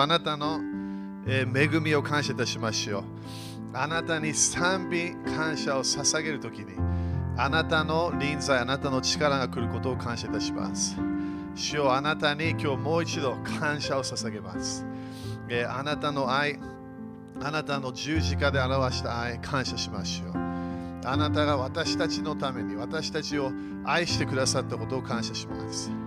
あなたの、え恵みを感謝いたしましょう。あなたに賛美、感謝を捧げるときに、あなたの臨在、あなたの力が来ることを感謝いたします。主よあなたに今日もう一度感謝を捧げます。えあなたの愛、あなたの十字架で表した愛、感謝しましょう。あなたが私たちのために私たちを愛してくださったことを感謝します。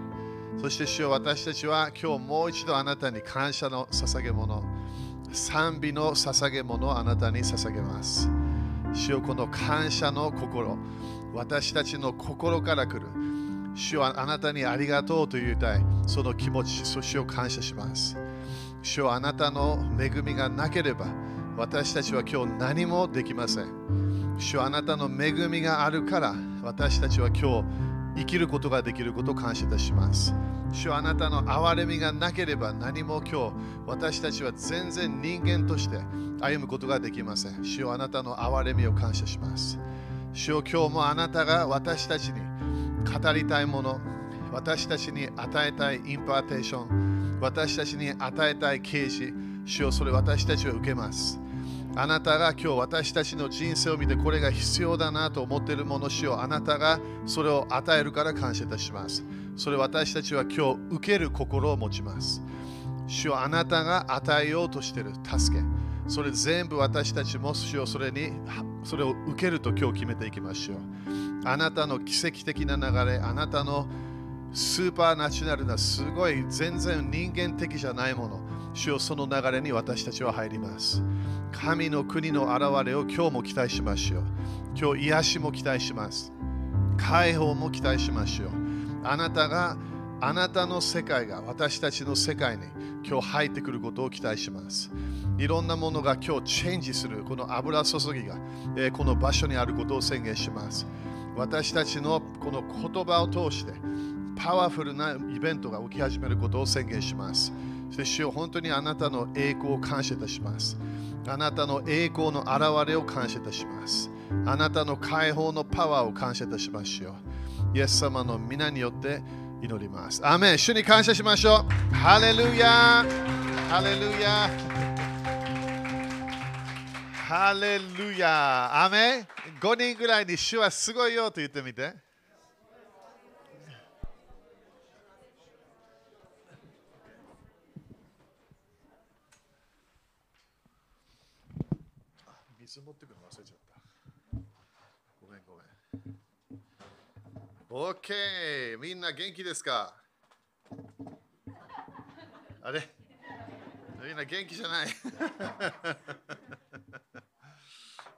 そして主よ私たちは今日もう一度あなたに感謝の捧げ物、賛美の捧げ物をあなたに捧げます。主よこの感謝の心、私たちの心から来る。主よあなたにありがとうと言いたい、その気持ち、そしてを感謝します。主よあなたの恵みがなければ、私たちは今日何もできません。主よあなたの恵みがあるから、私たちは今日生きることができることを感謝いたします。主あなたの憐れみがなければ何も今日私たちは全然人間として歩むことができません。主あなたの憐れみを感謝します。主よ今日もあなたが私たちに語りたいもの、私たちに与えたい impartation、私たちに与えたい啓示、主よそれ私たちは受けます。あなたが今日私たちの人生を見てこれが必要だなと思っているもの主よあなたがそれを与えるから感謝いたします。それ私たちは今日受ける心を持ちます。主よあなたが与えようとしている助け、それ全部私たちも主よそれにそれを受けると今日決めていきましょう。あなたの奇跡的な流れ、あなたのスーパーナチュラルなすごい全然人間的じゃないもの、主よその流れに私たちは入ります。神の国の現れを今日も期待しましょう。今日癒しも期待します。解放も期待しましょう。あなたがあなたの世界が私たちの世界に今日入ってくることを期待します。いろんなものが今日チェンジするこの油注ぎが、えーこの場所にあることを宣言します。私たちのこの言葉を通してパワフルなイベントが起き始めることを宣言します。そして主よ本当にあなたの栄光を感謝いたします。あなたの栄光の現れを感謝いたします。あなたの解放のパワーを感謝いたしましょう。イエス様の皆によって祈ります。アメン主に感謝しましょう。ハレルヤハレルヤハレルヤアメン ?5 人ぐらいに主はすごいよと言ってみて。水持ってくるの忘れちゃった。ごめんごめん。OK! みんな元気ですか？あれ？みんな元気じゃない？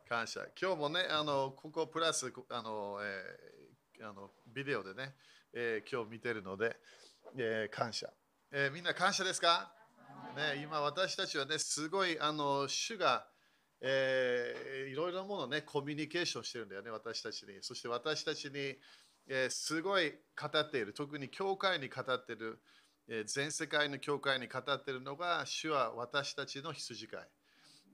感謝。今日もね、あのここプラスあの、えーあのビデオでね、えー今日見てるので、えー感謝、えみんな感謝ですか、ね、今私たちはね、すごいあの主が、えーいろいろなものをね、コミュニケーションしてるんだよね、私たちに。そして私たちに、えーすごい語っている、特に教会に語っている、えー全世界の教会に語っているのが、主は私たちの羊飼い。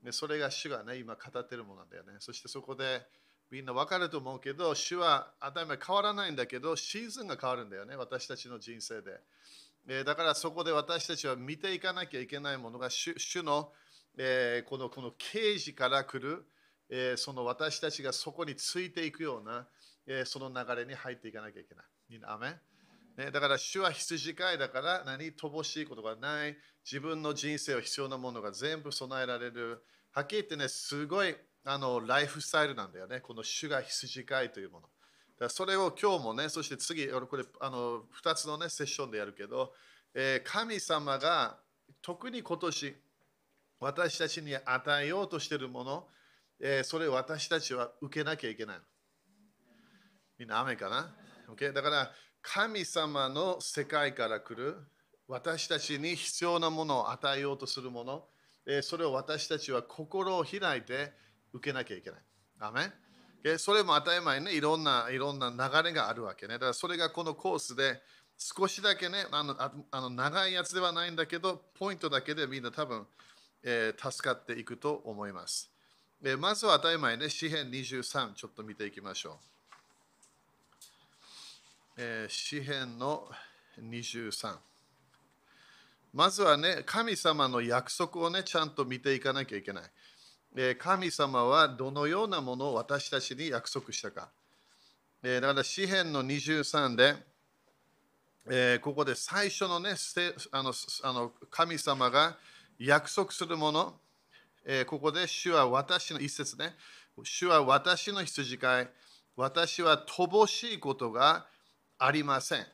でそれが主がね、今語っているものなんだよね。そしてそこでみんな分かると思うけど、主は当たり前変わらないんだけど、シーズンが変わるんだよね、私たちの人生で。えーだからそこで私たちは見ていかなきゃいけないものが主主の、えーこのこの啓示から来る、えーその私たちがそこについていくような、えーその流れに入っていかなきゃいけない。アメね、だから主は羊飼いだから何乏しいことがない。自分の人生を必要なものが全部備えられる。はっきり言ってねすごいあのライフスタイルなんだよね。この主が羊飼いというもの。だからそれを今日もねそして次これあの2つのねセッションでやるけど、えー神様が特に今年私たちに与えようとしているもの、えーそれを私たちは受けなきゃいけないみんな雨かな、okay? だから神様の世界から来る私たちに必要なものを与えようとするもの、えーそれを私たちは心を開いて受けなきゃいけない。アメン？Okay？それも当たり前ね、いろんないろんな流れがあるわけね。だからそれがこのコースで少しだけね、あのあの長いやつではないんだけど、ポイントだけでみんな多分、え助かっていくと思います。えーまずは当たり前ね、詩編23、ちょっと見ていきましょう。えー詩編の23。まずはね、神様の約束をね、ちゃんと見ていかなきゃいけない。え神様はどのようなものを私たちに約束したか。えだから、詩篇の23で、えー、ここで最初のね、あのあの神様が約束するもの、えー、ここで主は私の一節ね、主は私の羊飼い、私は乏しいことがありません。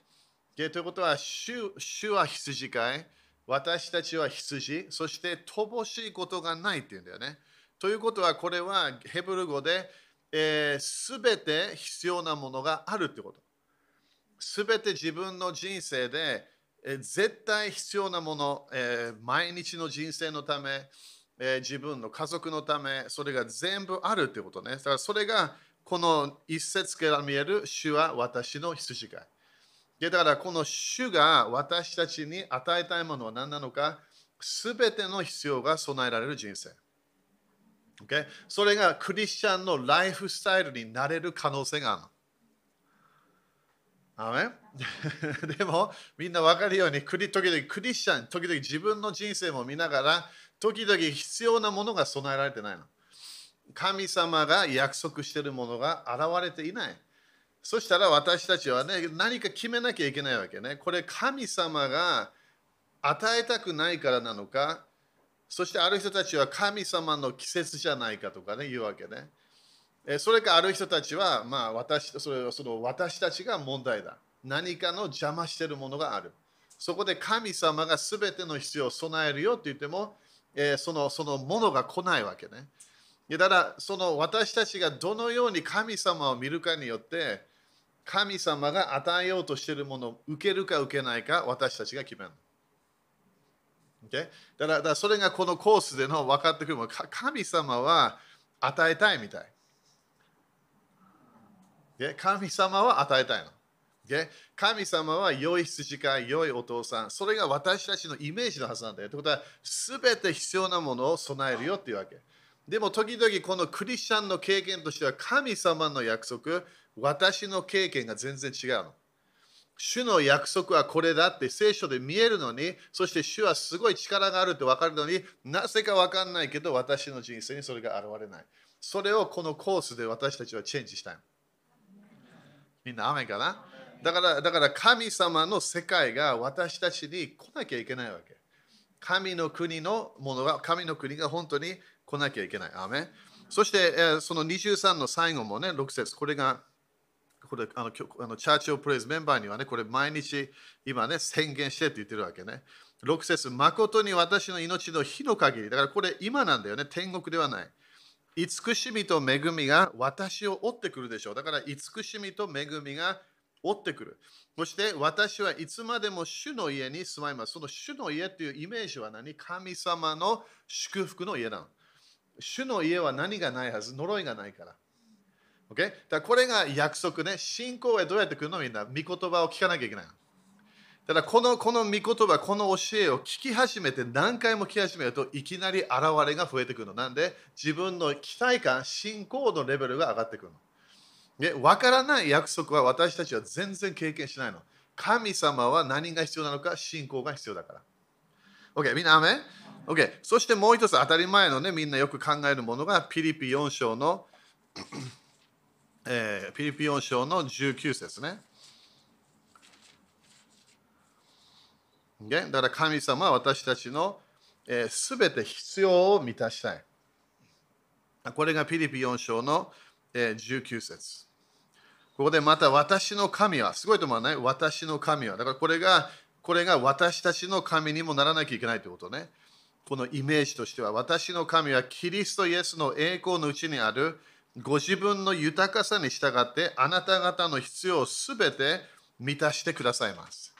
ということは主、主は羊飼い、私たちは羊、そして乏しいことがないっていうんだよね。ということは、これはヘブル語で、えー、全て必要なものがあるってこと。すべて自分の人生で、え、絶対必要なもの、えー、毎日の人生のため、えー、自分の家族のため、それが全部あるってことね。だからそれがこの一節から見える主は私の羊飼い。だからこの主が私たちに与えたいものは何なのか、すべての必要が備えられる人生。Okay? それがクリスチャンのライフスタイルになれる可能性がある。アメ でもみんな分かるように時々クリスチャン時々自分の人生も見ながら時々必要なものが備えられてないの。神様が約束してるものが現れていない。そしたら私たちはね何か決めなきゃいけないわけね。これ神様が与えたくないからなのか。そしてある人たちは神様の季節じゃないかとかね言うわけね。それかある人たちは、まあ私、それその私たちが問題だ。何かの邪魔しているものがある。そこで神様が全ての必要を備えるよって言っても、えー、そのそのものが来ないわけね。だからその私たちがどのように神様を見るかによって神様が与えようとしているものを受けるか受けないか私たちが決める。Okay? だからだからそれがこのコースでの分かってくるも神様は与えたいみたい。神様は与えたいの。神様は良い羊飼い、良いお父さん。それが私たちのイメージのはずなんだよ。ということは、すべて必要なものを備えるよっていうわけ。でも、時々このクリスチャンの経験としては、神様の約束、私の経験が全然違うの。主の約束はこれだって聖書で見えるのに、そして主はすごい力があるって分かるのになぜか分かんないけど、私の人生にそれが現れない。それをこのコースで私たちはチェンジしたい。みんな雨かな？だからだから神様の世界が私たちに来なきゃいけないわけ。神の国のものが、神の国が本当に来なきゃいけない。アメそして、その23の最後もね、6節これが、これあのあのチャーチオプレイズメンバーにはね、これ毎日今ね、宣言してって言ってるわけね。6節誠に私の命の日の限り。だからこれ今なんだよね、天国ではない。慈しみと恵みが私を追ってくるでしょう。だから慈しみと恵みが追ってくる。そして私はいつまでも主の家に住まいます。その主の家というイメージは何？神様の祝福の家なの。主の家は何がないはず？呪いがないから。Okay? だからこれが約束ね。信仰へどうやって来るの？みんな。御言葉を聞かなきゃいけない。ただこのこの御言葉、この教えを聞き始めて何回も聞き始めるといきなり現れが増えてくるの。なんで自分の期待感、信仰のレベルが上がってくるの。で分からない約束は私たちは全然経験しないの。神様は何が必要なのか信仰が必要だから。OK、みんな雨 ?OK、そしてもう一つ当たり前のね、みんなよく考えるものがピリピ4章の、えー、ピリピ4章の19節ね。だから神様は私たちのすべ、えー、て必要を満たしたい。これがピリピ4章の、え、19節。ここでまた私の神は、すごいと思わない？私の神は。だからこれが、これが私たちの神にもならなきゃいけないということね。このイメージとしては、私の神はキリストイエスの栄光のうちにあるご自分の豊かさに従ってあなた方の必要をすべて満たしてくださいます。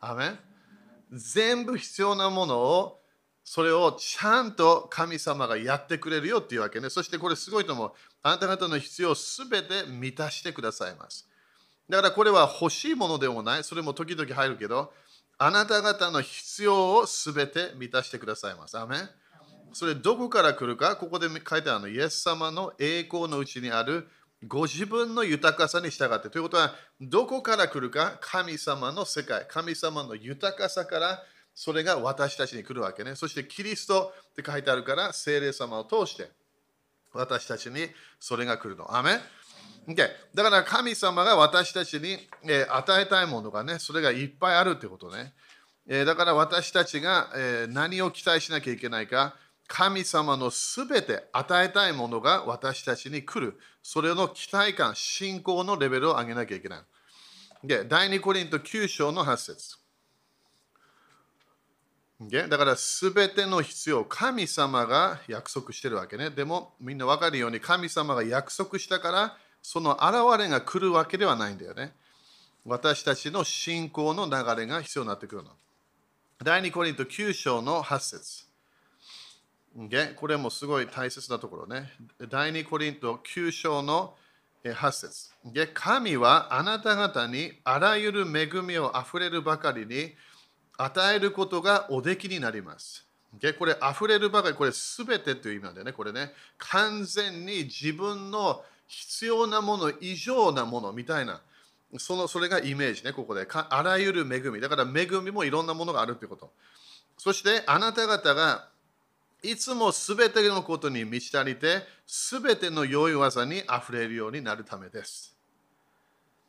アメン全部必要なものをそれをちゃんと神様がやってくれるよっていうわけね。そしてこれすごいと思う。あなた方の必要をすべて満たしてくださいます。だからこれは欲しいものでもない。それも時々入るけど、あなた方の必要をすべて満たしてくださいます。アメそれどこから来るかここで書いてあるの。イエス様の栄光のうちにあるご自分の豊かさに従って。ということは、どこから来るか？神様の世界、神様の豊かさからそれが私たちに来るわけね。そしてキリストって書いてあるから、聖霊様を通して私たちにそれが来るの。アメン Okay、だから神様が私たちに、えー、与えたいものがね、それがいっぱいあるってことね。えー、だから私たちが、えー、何を期待しなきゃいけないか、神様のすべて与えたいものが私たちに来る。それの期待感、信仰のレベルを上げなきゃいけない。で、第2コリント9章の8節だからすべての必要、神様が約束してるわけね。でもみんな分かるように神様が約束したからその現れが来るわけではないんだよね。私たちの信仰の流れが必要になってくるの。第2コリント9章の8節これもすごい大切なところね。第2コリント9章の8節神はあなた方にあらゆる恵みをあふれるばかりに与えることがおできになります。これ、溢れるばかり、これすべてという意味なんだよね。これね、完全に自分の必要なもの以上なものみたいな、そのそれがイメージね、ここで。あらゆる恵み。だから恵みもいろんなものがあるということ。そして、あなた方がいつもすべてのことに満ち足りて、すべての良い技にあふれるようになるためです。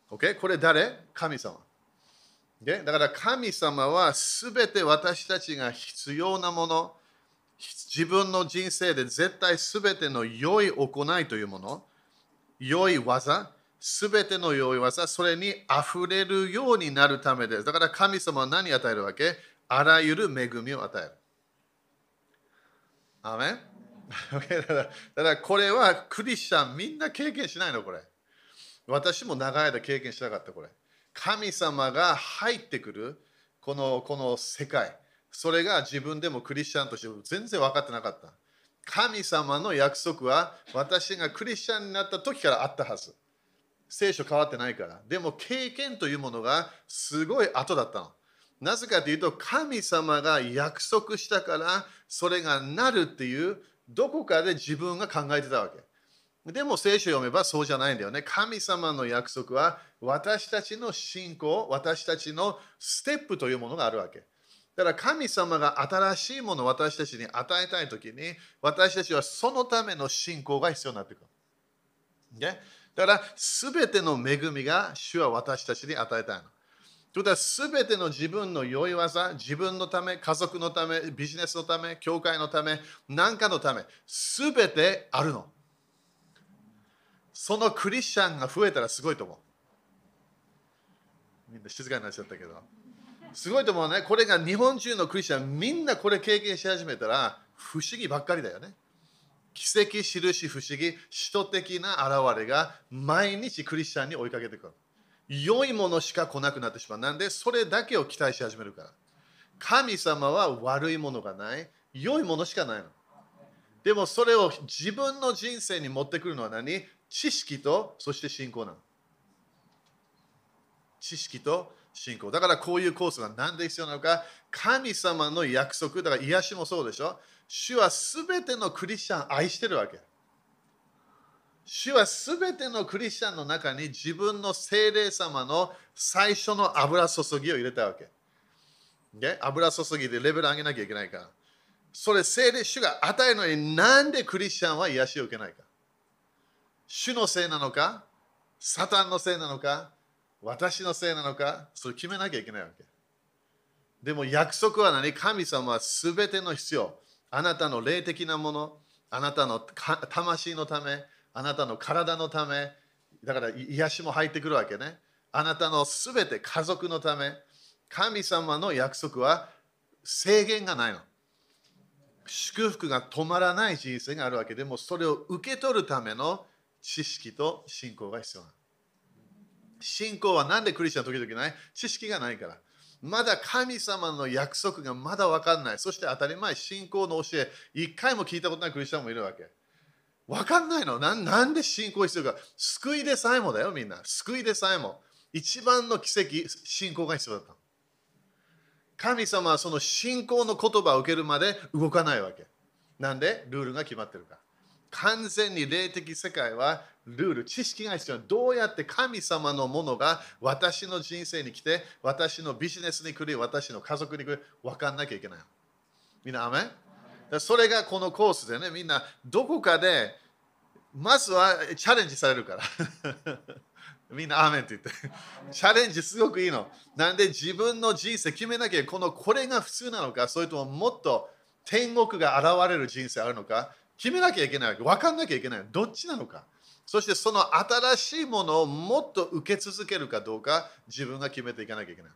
OK? これ誰？神様。だから神様はすべて私たちが必要なもの、自分の人生で絶対すべての良い行いというもの、良い技、すべての良い技、それに溢れるようになるためです。だから神様は何を与えるわけ？あらゆる恵みを与える。アメンだからこれはクリスチャンみんな経験しないのこれ。私も長い間経験しなかったこれ。神様が入ってくるこのこの世界。それが自分でもクリスチャンとして全然分かってなかった。神様の約束は私がクリスチャンになった時からあったはず。聖書変わってないから。でも経験というものがすごい後だったの。なぜかというと神様が約束したからそれがなるっていうどこかで自分が考えてたわけ。でも聖書を読めばそうじゃないんだよね。神様の約束は私たちの信仰、私たちのステップというものがあるわけ。だから神様が新しいものを私たちに与えたいときに、私たちはそのための信仰が必要になってくる。ねだから、すべての恵みが主は私たちに与えたいの。ということは、すべての自分の良い技、自分のため、家族のため、ビジネスのため、教会のため、何かのため、すべてあるの。そのクリスチャンが増えたらすごいと思う。みんな静かになっちゃったけど。すごいと思うね。これが日本中のクリスチャン、みんなこれ経験し始めたら、不思議ばっかりだよね。奇跡、印、不思議、使徒的な現れが毎日クリスチャンに追いかけてくる。良いものしか来なくなってしまう。なんで、それだけを期待し始めるから。神様は悪いものがない。良いものしかないの。でもそれを自分の人生に持ってくるのは何？知識とそして信仰なの。知識と信仰。だからこういうコースが何で必要なのか？神様の約束、だから癒しもそうでしょ。主はすべてのクリスチャンを愛してるわけ。主はすべてのクリスチャンの中に自分の精霊様の最初の油注ぎを入れたわけ。で油注ぎでレベル上げなきゃいけないから。それ精霊主が与えるのになんでクリスチャンは癒しを受けないか。主のせいなのかサタンのせいなのか私のせいなのかそれ決めなきゃいけないわけ。でも約束は何？神様はすべての必要。あなたの霊的なもの、あなたの魂のため、あなたの体のため、だから癒しも入ってくるわけね。あなたのすべて家族のため、神様の約束は制限がないの。祝福が止まらない人生があるわけでも、それを受け取るための知識と信仰が必要なの。信仰は何でクリスチャン時々ない？知識がないから。まだ神様の約束がまだ分かんない。そして当たり前、信仰の教え、一回も聞いたことないクリスチャンもいるわけ。分かんないの？ななんで信仰必要か？救いでさえもだよ、みんな。救いでさえも。一番の奇跡、信仰が必要だった。神様はその信仰の言葉を受けるまで動かないわけ。なんで？ルールが決まってるか。完全に霊的世界はルール、知識が必要どうやって神様のものが私の人生に来て、私のビジネスに来る、私の家族に来る、分かんなきゃいけない。みんな、アメそれがこのコースでね、みんなどこかで、まずはチャレンジされるから。みんなアーメンって言って。チャレンジすごくいいの。なんで自分の人生決めなきゃ、このこれが普通なのか、それとももっと天国が現れる人生あるのか、決めなきゃいけないわけ。分かんなきゃいけない。どっちなのか。そしてその新しいものをもっと受け続けるかどうか、自分が決めていかなきゃいけない。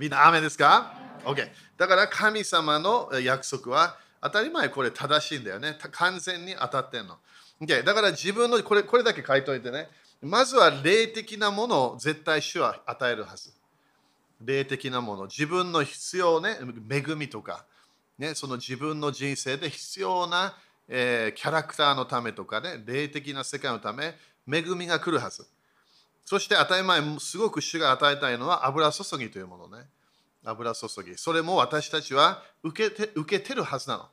みんな、雨ですか ?OK。だから神様の約束は当たり前これ正しいんだよね。完全に当たってんの。OK、だから自分のこれこれだけ書いといてね。まずは霊的なものを絶対主は与えるはず。霊的なもの。自分の必要ね、恵みとか、ね、その自分の人生で必要な、えー、キャラクターのためとかね、霊的な世界のため、恵みが来るはず。そして当たり前、すごく主が与えたいのは油注ぎというものね。油注ぎ。それも私たちは受けて受けてるはずな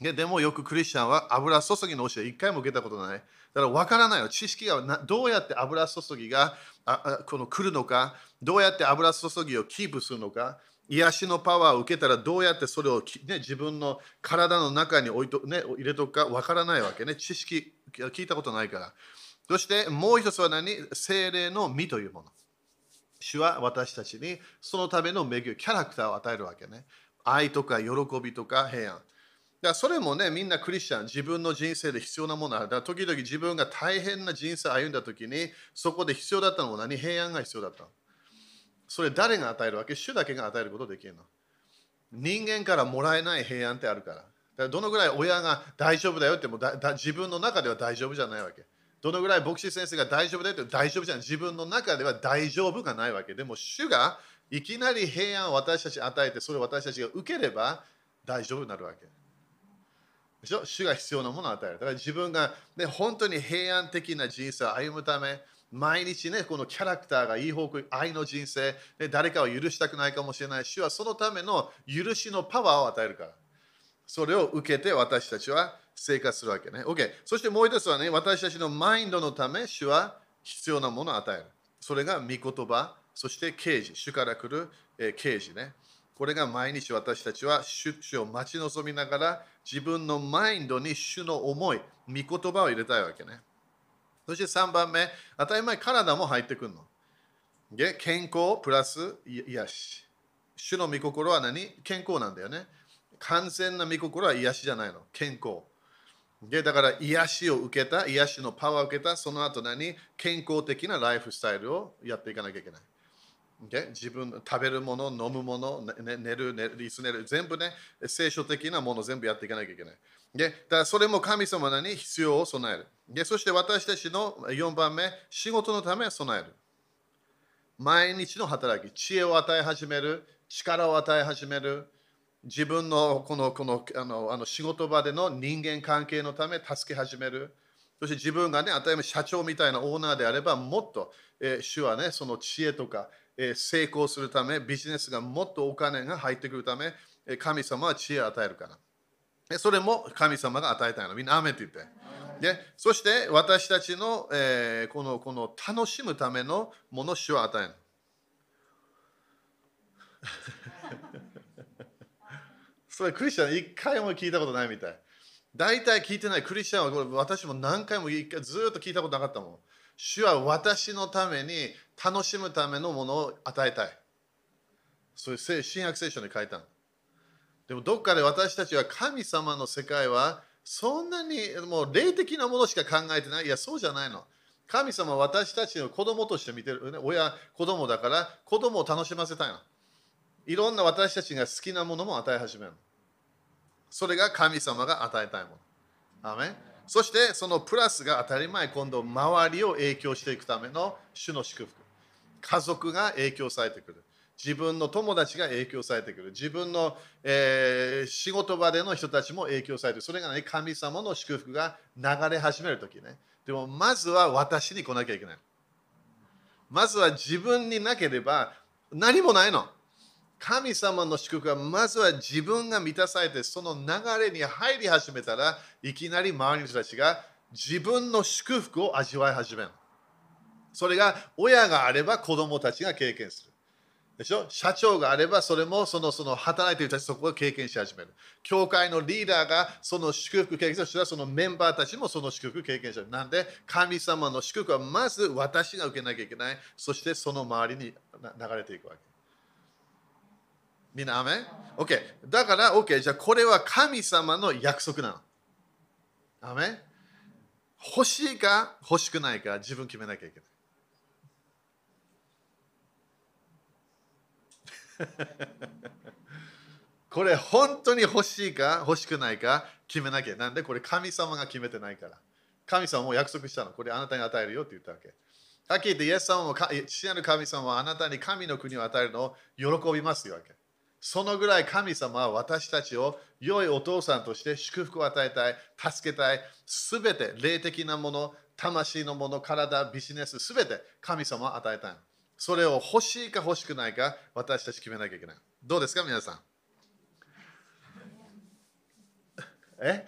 の。でもよくクリスチャンは油注ぎの教え一回も受けたことない。だから分からないの。知識がどうやって油注ぎがあこの来るのか、どうやって油注ぎをキープするのか、癒しのパワーを受けたらどうやってそれを、ね、自分の体の中に置いと、ね、入れとくか分からないわけね。知識聞いたことないから。そしてもう一つは何？精霊の実というもの。主は私たちにそのための恵み、キャラクターを与えるわけね。愛とか喜びとか平安。だそれもね、みんなクリスチャン、自分の人生で必要なものある。だ時々自分が大変な人生を歩んだ時に、そこで必要だったのは何？平安が必要だったの。それ誰が与えるわけ？主だけが与えることできるの。人間からもらえない平安ってあるから。だからどのぐらい親が大丈夫だよってもだだ自分の中では大丈夫じゃないわけ。どのぐらい牧師先生が大丈夫だよって大丈夫じゃない。自分の中では大丈夫がないわけ。でも主がいきなり平安を私たちに与えて、それを私たちが受ければ大丈夫になるわけ。でしょ？主が必要なものを与える。だから自分が、ね、本当に平安的な人生を歩むため、毎日ね、このキャラクターがいい方向、愛の人生、ね、誰かを許したくないかもしれない。主はそのための許しのパワーを与えるから。それを受けて私たちは生活するわけね。OK。そしてもう一つはね、私たちのマインドのため、主は必要なものを与える。それが御言葉、そして刑事、主から来る、え、刑事ね。これが毎日私たちは出地を待ち望みながら自分のマインドに主の思い、御言葉を入れたいわけね。そして3番目、当たり前体も入ってくるの。健康プラス癒し。主の御心は何？健康なんだよね。完全な御心は癒しじゃないの。健康。でだから癒しを受けた、癒しのパワーを受けた、その後何？健康的なライフスタイルをやっていかなきゃいけない。Okay? 自分食べるもの、飲むもの、ね、寝る、寝る、いつ寝る、全部ね、聖書的なもの全部やっていかなきゃいけない。でだからそれも神様に必要を備える。でそして私たちの4番目、仕事のため備える。毎日の働き、知恵を与え始める、力を与え始める、自分のこのこのあのあの仕事場での人間関係のため助け始める。そして自分がね、当たり前社長みたいなオーナーであれば、もっと、えー、主はね、その知恵とか、成功するため、ビジネスがもっとお金が入ってくるため、神様は知恵を与えるから。それも神様が与えたいの。みんな、アメって言って。でそして私たちの,、えー、このこの楽しむためのもの主を与える。それクリスチャン一回も聞いたことないみたい。大体聞いてないクリスチャンはこれ私も何回もずっと聞いたことなかったもん。主は私のために楽しむためのものを与えたい。そういう新約聖書に書いたの。でもどっかで私たちは神様の世界はそんなにもう霊的なものしか考えてない。いや、そうじゃないの。神様は私たちの子供として見てる。親、子供だから子供を楽しませたいの。いろんな私たちが好きなものも与え始める。それが神様が与えたいもの。アメそしてそのプラスが当たり前、今度周りを影響していくための主の祝福。家族が影響されてくる。自分の友達が影響されてくる。自分の、えー、仕事場での人たちも影響されてくる。それが、ね、神様の祝福が流れ始めるときね。でもまずは私に来なきゃいけない。まずは自分になければ何もないの。神様の祝福はまずは自分が満たされてその流れに入り始めたらいきなり周りの人たちが自分の祝福を味わい始める。それが親があれば子供たちが経験する。でしょ？社長があればそれもそのその働いている人たちそこを経験し始める。教会のリーダーがその祝福経験するそのメンバーたちもその祝福経験しる。なんで神様の祝福はまず私が受けなきゃいけない。そしてその周りに流れていくわけ。みんな、アメ ?OK。だから、OK。じゃあ、これは神様の約束なの。アメ欲しいか？欲しくないか？自分決めなきゃいけない。これ本当に欲しいか？欲しくないか？決めなきゃ。なんで？これ神様が決めてないから。神様も約束したの。これあなたに与えるよって言ったわけ。はっきり言って、イエス様も父なる神様はあなたに神の国を与えるのを喜びますというわけ。そのぐらい神様は私たちを良いお父さんとして祝福を与えたい、助けたい、すべて霊的なもの、魂のもの、体、ビジネス、すべて神様は与えたい。それを欲しいか欲しくないか私たち決めなきゃいけない。どうですか、皆さん？え？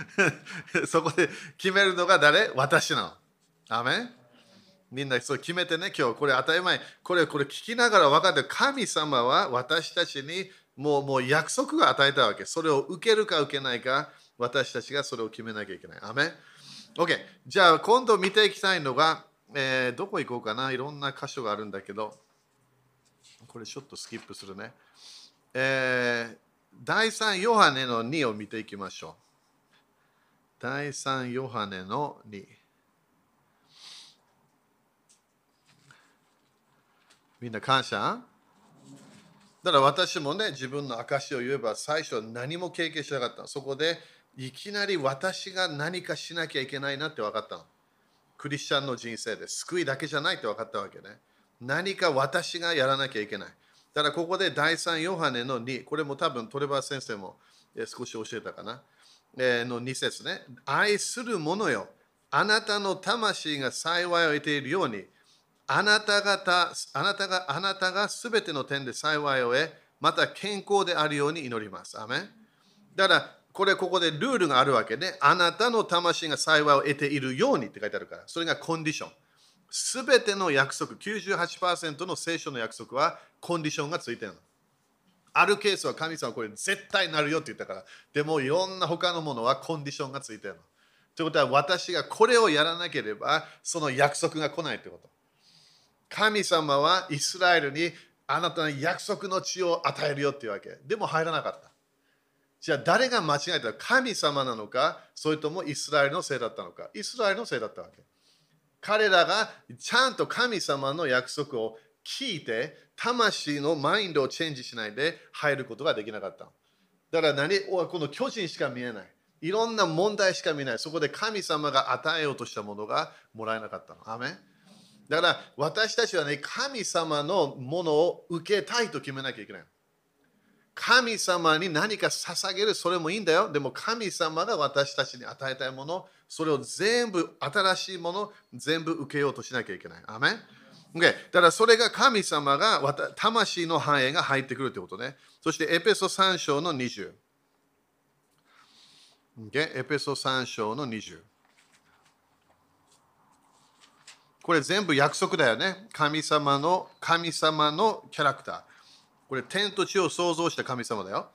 そこで決めるのが誰？私なの。アメみんなそう決めてね、今日これ当たり前。これ、これ聞きながら分かって神様は私たちにもうもう約束が与えたわけ。それを受けるか受けないか、私たちがそれを決めなきゃいけない。アメ ?OK。じゃあ今度見ていきたいのが、えー、どこ行こうかな。いろんな箇所があるんだけど、これちょっとスキップするね。えー、第3ヨハネの2を見ていきましょう。第3ヨハネの2。みんな感謝？だから私もね、自分の証を言えば最初は何も経験しなかった。そこでいきなり私が何かしなきゃいけないなって分かったの。クリスチャンの人生で救いだけじゃないって分かったわけね。何か私がやらなきゃいけない。だからここで第3ヨハネの2、これも多分トレバー先生も少し教えたかな。えの2節ね。愛する者よ。あなたの魂が幸いを得ているように。あなた方、あなたが、あなたがすべての点で幸いを得、また健康であるように祈ります。アメだから、これここでルールがあるわけで、あなたの魂が幸いを得ているようにって書いてあるから、それがコンディション。すべての約束、98%の聖書の約束はコンディションがついてるの。あるケースは神様これ絶対なるよって言ったから、でもいろんな他のものはコンディションがついてるの。ということは私がこれをやらなければその約束が来ないってこと。神様はイスラエルにあなたの約束の地を与えるよっていうわけ。でも入らなかった。じゃあ誰が間違えた？神様なのか、それともイスラエルのせいだったのか？イスラエルのせいだったわけ。彼らがちゃんと神様の約束を聞いて、魂のマインドをチェンジしないで入ることができなかった。だから何？この巨人しか見えない。いろんな問題しか見えない。そこで神様が与えようとしたものがもらえなかったの。アメだから私たちはね、神様のものを受けたいと決めなきゃいけない。神様に何か捧げる、それもいいんだよ。でも神様が私たちに与えたいもの、それを全部、新しいもの、全部受けようとしなきゃいけない。アメン Okay、だからそれが神様が魂の繁栄が入ってくるということね。そしてエペソ3章の20。Okay、エペソ3章の20。これ全部約束だよね。神様の、神様のキャラクター。これ天と地を創造した神様だよ。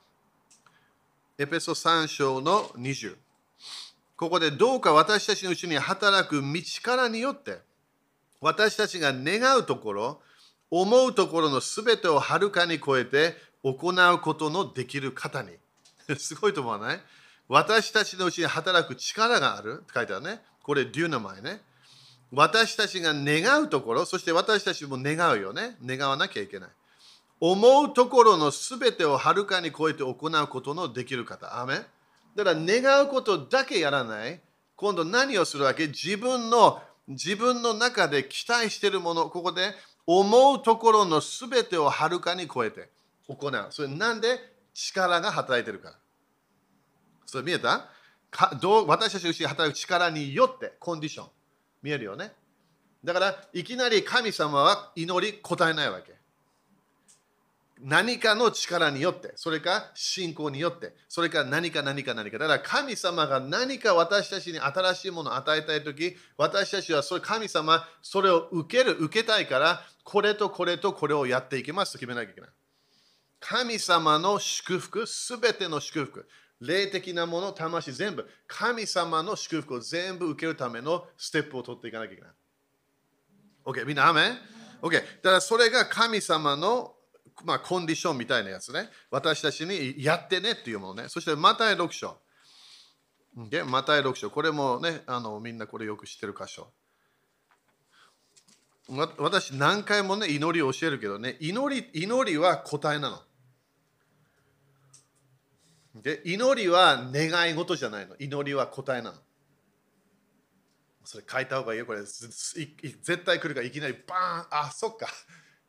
エペソ3章の20。ここでどうか私たちのうちに働く道からによって、私たちが願うところ、思うところのすべてをはるかに超えて行うことのできる方に。すごいと思わない？私たちのうちに働く力があるって書いてあるね。これ、デューナマイね。私たちが願うところ、そして私たちも願うよね。願わなきゃいけない。思うところのすべてをはるかに超えて行うことのできる方。アメだから願うことだけやらない。今度何をするわけ？自分の自分の中で期待しているもの、ここで思うところのすべてをはるかに超えて行う。それなんで？力が働いてるから。それ見えた？かどう私たちが働く力によってコンディション。見えるよね。だから、いきなり神様は祈り答えないわけ。何かの力によって、それか信仰によって、それか何か何か何か。だから神様が何か私たちに新しいものを与えたいとき、私たちはそれ神様、それを受ける、受けたいから、これとこれとこれをやっていきますと決めなきゃいけない。神様の祝福、すべての祝福、霊的なもの、魂全部、神様の祝福を全部受けるためのステップを取っていかなきゃいけない。OK、みんな、アメン ?OK、だからそれが神様のまあ、コンディションみたいなやつね。私たちにやってねっていうものね。そして、マタイ6章。で、マタイ6章。これもね、あのみんなこれよく知ってる箇所。私、何回もね、祈りを教えるけどね、祈り祈りは答えなの。で、祈りは願い事じゃないの。祈りは答えなの。それ書いた方がいいよ。これ絶対来るからいきなりバーンあ、そっか。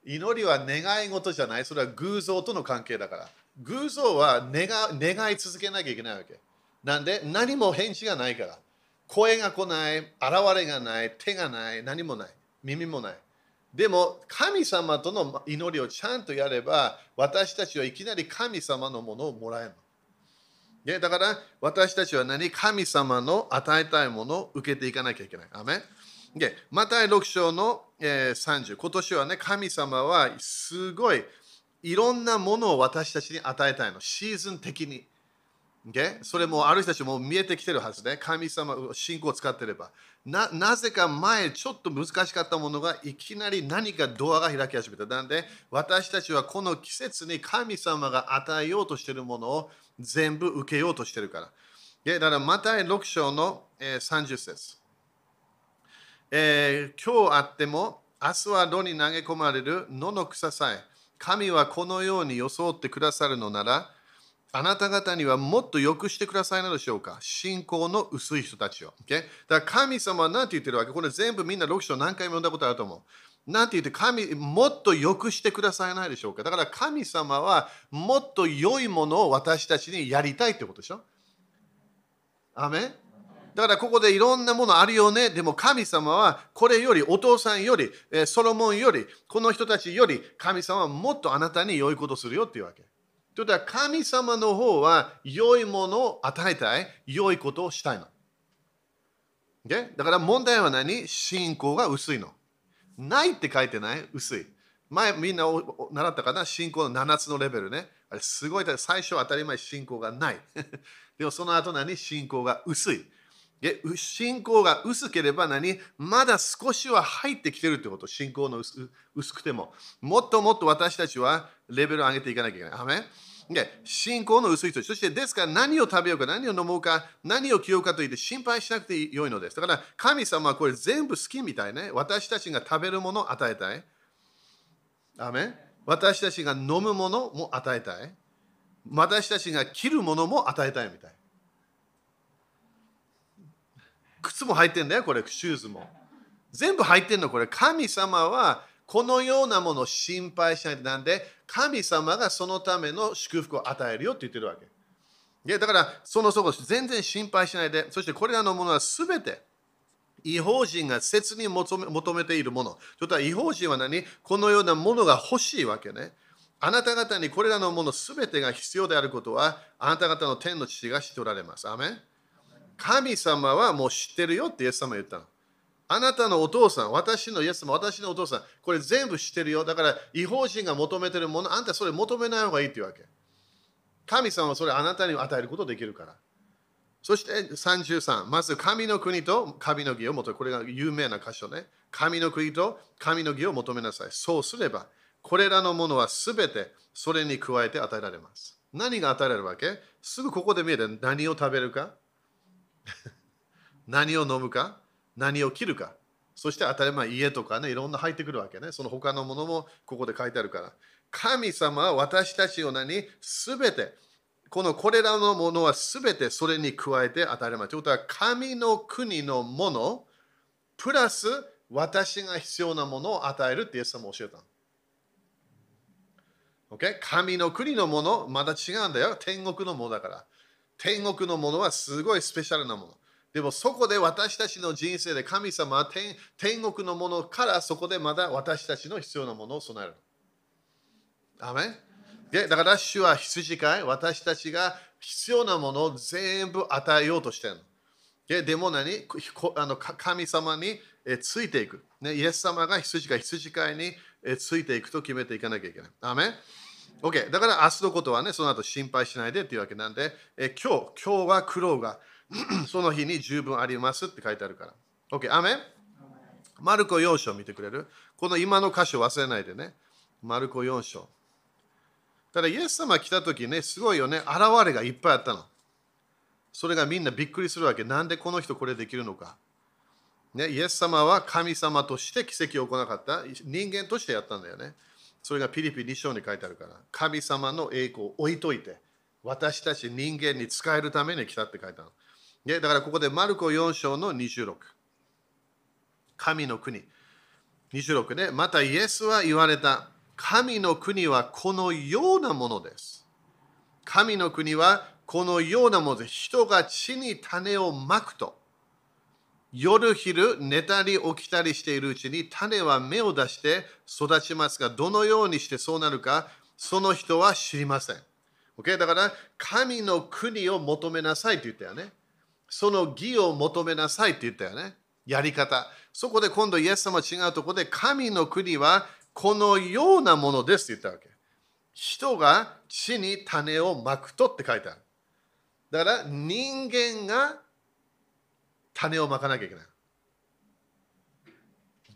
祈りは願い事じゃない。それは偶像との関係だから。偶像は願願い続けなきゃいけないわけ。なんで何も返事がないから。声が来ない、現れがない、手がない、何もない、耳もない。でも神様との祈りをちゃんとやれば私たちはいきなり神様のものをもらえるの。ねだから私たちは何神様の与えたいものを受けていかなきゃいけない。アメで、また6章の、えー、30。今年はね、神様はすごいいろんなものを私たちに与えたいの。シーズン的に。Okay? それもある人たちも見えてきてるはずね。神様、信仰を使ってれば。ななぜか前ちょっと難しかったものがいきなり何かドアが開き始めた。なんで私たちはこの季節に神様が与えようとしているものを全部受けようとしてるから。だからまた6章の、え、30節。えー、今日あっても明日は炉に投げ込まれる野の草さえ神はこのように装ってくださるのならあなた方にはもっと良くしてくださいなでしょうか？信仰の薄い人たちを。Okay? だから神様は何て言ってるわけ？これ全部みんな6章何回も読んだことあると思う。なんて言って神、もっと良くしてくださいないでしょうか？だから神様はもっと良いものを私たちにやりたいってことでしょ？アメだからここでいろんなものあるよね？でも神様はこれより、お父さんより、ソロモンより、この人たちより、神様はもっとあなたに良いことするよっていうわけ。ということは神様の方は良いものを与えたい、良いことをしたいの。だから問題は何？信仰が薄いの。ないって書いてない？薄い。前みんな習ったかな？信仰の7つのレベルね。あれすごい。最初当たり前信仰がない。でもその後何？信仰が薄い。信仰が薄ければ何？まだ少しは入ってきてるってこと。信仰の薄くても。もっともっと私たちはレベルを上げていかなきゃいけない。アメで信仰の薄い人。そしてですから何を食べようか、何を飲もうか、何を着ようかと言って心配しなくてよいのです。だから神様はこれ全部好きみたいね。私たちが食べるものを与えたい。アメ私たちが飲むものも与えたい。私たちが着るものも与えたいみたい。靴も入ってんだよ、これ、シューズも。全部入ってんの、これ。神様はこのようなものを心配しないでなんで、神様がそのための祝福を与えるよって言ってるわけ。でだから、そのそこ、全然心配しないで、そしてこれらのものはすべて、違法人が切に求め求めているもの。ちょっと違法人は何？このようなものが欲しいわけね。あなた方にこれらのものすべてが必要であることは、あなた方の天の父が知っておられます。アメン神様はもう知ってるよってイエス様言ったの。あなたのお父さん、私のイエス様、私のお父さん、これ全部知ってるよ。だから、違法人が求めてるもの、あんたそれ求めない方がいいっていうわけ。神様はそれあなたに与えることできるから。そして33、まず神の国と神の義を求め、これが有名な箇所ね。神の国と神の義を求めなさい。そうすれば、これらのものはすべてそれに加えて与えられます。何が与えられるわけ？すぐここで見えて何を食べるか？何を飲むか何を着るか。そして当たり前家とかねいろんな入ってくるわけね。その他のものもここで書いてあるから。神様は私たちを何？すべて。このこれらのものはすべてそれに加えて当たり前。ということは神の国のものプラス私が必要なものを与えるってイエス様教えたの。Okay? 神の国のものまだ違うんだよ。天国のものだから。天国のものはすごいスペシャルなもの。でもそこで私たちの人生で神様は天天国のものからそこでまだ私たちの必要なものを備える。アメでだから主は羊飼い、私たちが必要なものを全部与えようとしてる。ででも何？あの神様についていく、ね。イエス様が羊飼い、羊飼いについていくと決めていかなきゃいけない。アメ OK。だから明日のことはね、その後心配しないでっていうわけなんで、え今日、今日は苦労が その日に十分ありますって書いてあるから。OK。アメマルコ4章見てくれる？この今の箇所忘れないでね。マルコ4章。ただ、イエス様来た時ね、すごいよね、現れがいっぱいあったの。それがみんなびっくりするわけ。なんでこの人これできるのか。ね、イエス様は神様として奇跡を行なかった。人間としてやったんだよね。それがピリピ2章に書いてあるから。神様の栄光を置いといて、私たち人間に使えるために来たって書いてある。ね、だからここでマルコ4章の26。神の国。26ね。またイエスは言われた。神の国はこのようなものです。神の国はこのようなものです人が地に種をまくと夜昼寝たり起きたりしているうちに種は芽を出して育ちますがどのようにしてそうなるかその人は知りません。Okay? だから神の国を求めなさいって言ったよね。その義を求めなさいって言ったよね。やり方。そこで今度イエス様は違うところで神の国はこのようなものですって言ったわけ。人が地に種をまくとって書いてある。だから人間が種をまかなきゃいけない。